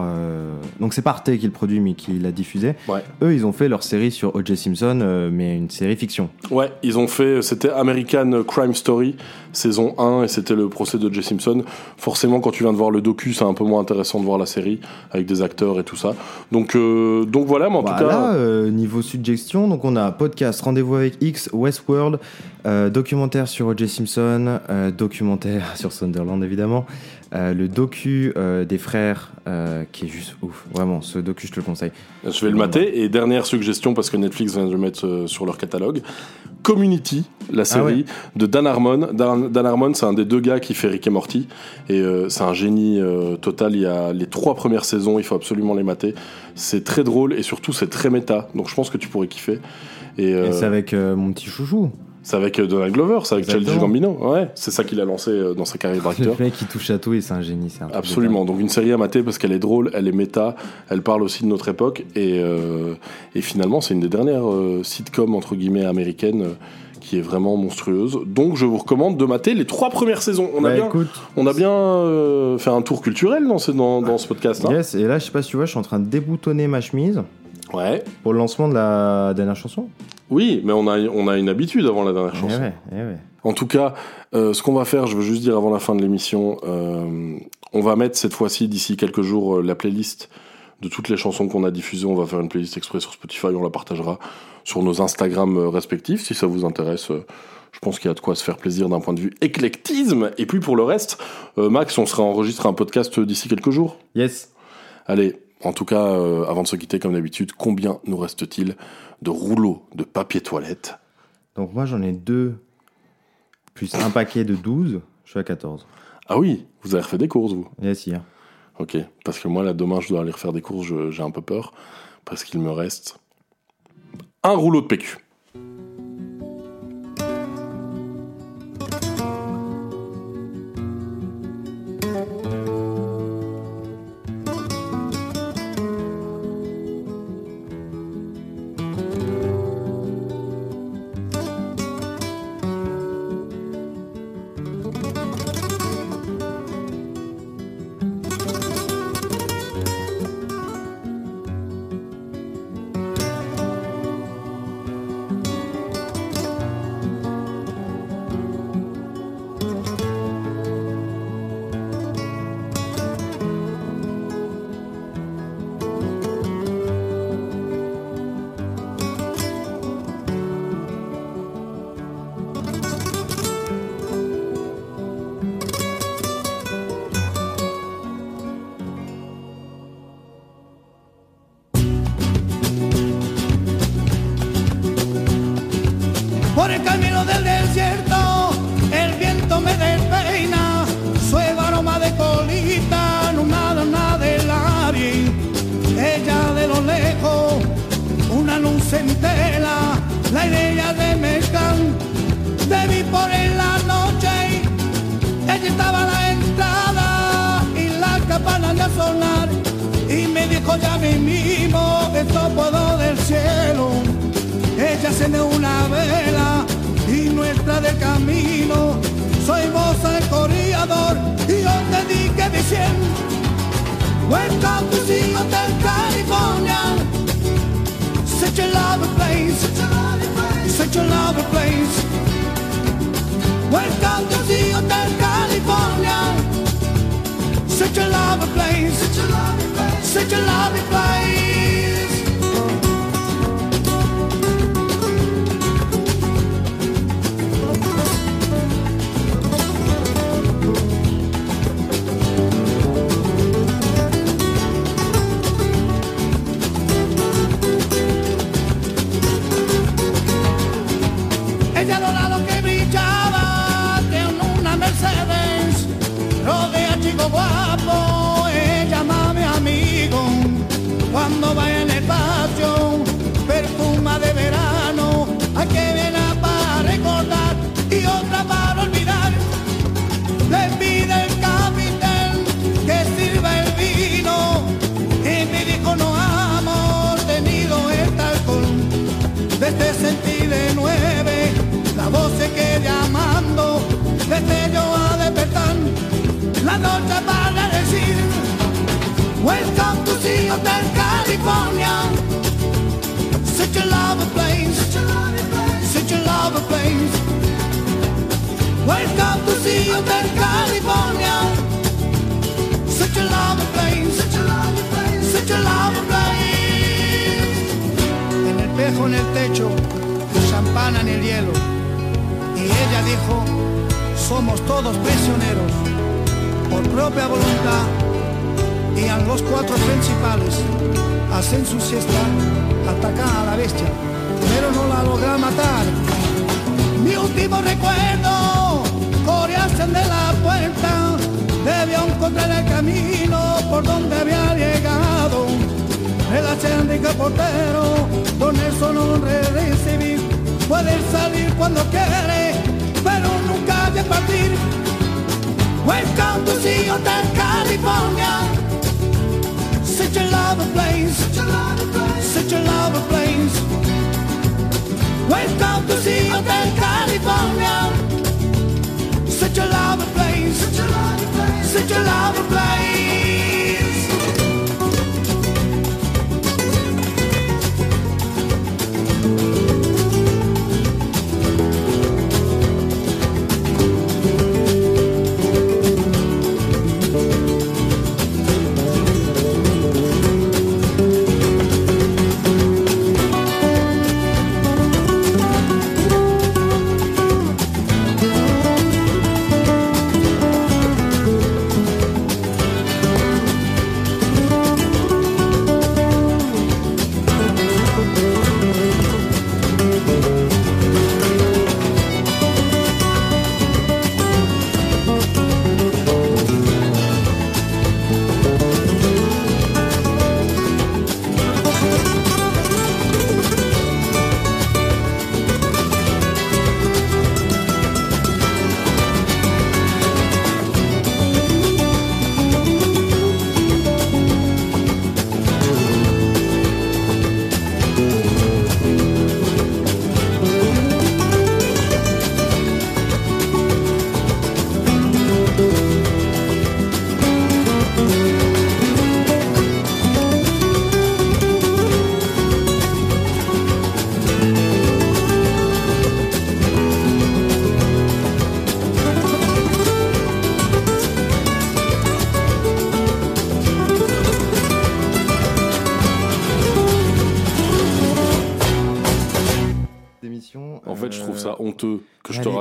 donc c'est pas Arte qui le produit mais qui l'a diffusé, Ouais. eux ils ont fait leur série sur O.J. Simpson, euh, mais une série fiction. Ouais, ils ont fait, c'était American Crime Story, saison 1, et c'était le procès de J. Simpson. Forcément, quand tu viens de voir le docu, c'est un peu moins intéressant de voir la série, avec des acteurs et tout ça. Donc, euh, donc voilà, mais en Voilà, tout cas... euh, niveau suggestion, donc on a podcast, rendez-vous avec X, Westworld, Euh, documentaire sur O.J. Simpson, documentaire *laughs* sur Sunderland évidemment, euh, le docu euh, des frères euh, qui est juste ouf, vraiment, ce docu je te le conseille. Je vais le mater. Et dernière suggestion, parce que Netflix vient de le mettre sur leur catalogue Community, la série de Dan Harmon. Dan, Dan Harmon, c'est un des deux gars qui fait Rick et Morty. Et c'est un génie total. Il y a les trois premières saisons, il faut absolument les mater. C'est très drôle et surtout c'est très méta. Donc je pense que tu pourrais kiffer. Et, Et c'est avec mon petit chouchou, c'est avec euh, Donald Glover, c'est avec Childish. Gambino. Ouais, c'est ça qu'il a lancé euh, dans sa carrière le d'acteur. mec qui touche à tout et c'est un génie, c'est Absolument. Donc une série à mater parce qu'elle est drôle, elle est méta, elle parle aussi de notre époque et, euh, et finalement c'est une des dernières euh, sitcoms entre guillemets américaines euh, qui est vraiment monstrueuse. Donc je vous recommande de mater les trois premières saisons. On a Bah, bien, écoute. on a bien euh, fait un tour culturel dans ce, dans, dans ce podcast. hein. Yes, et là, je sais pas si tu vois, je suis en train de déboutonner ma chemise Ouais. pour le lancement de la dernière chanson. Oui, mais on a, on a une habitude avant la dernière Eh chanson. ouais, eh ouais. En tout cas, euh, ce qu'on va faire, je veux juste dire avant la fin de l'émission, euh, on va mettre cette fois-ci, d'ici quelques jours, euh, la playlist de toutes les chansons qu'on a diffusées. On va faire une playlist exprès sur Spotify, on la partagera sur nos Instagram respectifs si ça vous intéresse. je pense qu'il y a de quoi se faire plaisir d'un point de vue éclectisme. Et puis pour le reste, Max, on sera enregistré un podcast d'ici quelques jours. Yes. Allez, en tout cas, euh, avant de se quitter comme d'habitude, combien nous reste-t-il de rouleaux de papier toilette? Donc moi, j'en ai deux, plus un paquet de 12, je suis à 14. Ah oui, vous avez refait des courses, vous? Yes, hier. Ok, parce que moi là demain je dois aller refaire des courses, j'ai un peu peur parce qu'il me reste un rouleau de PQ.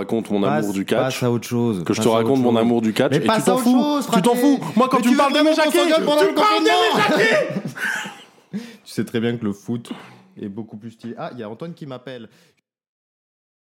Raconte mon passe- amour du catch. passe à autre chose, Que je te raconte mon chose. amour du catch. Mais et tu passe t'en à autre fous. chose, tu t'en fous. Moi, quand Mais tu tu me parles de mes jaquets, tu me parles de mes. *laughs* Tu sais très bien que le foot est beaucoup plus stylé. Ah, il y a Antoine qui m'appelle.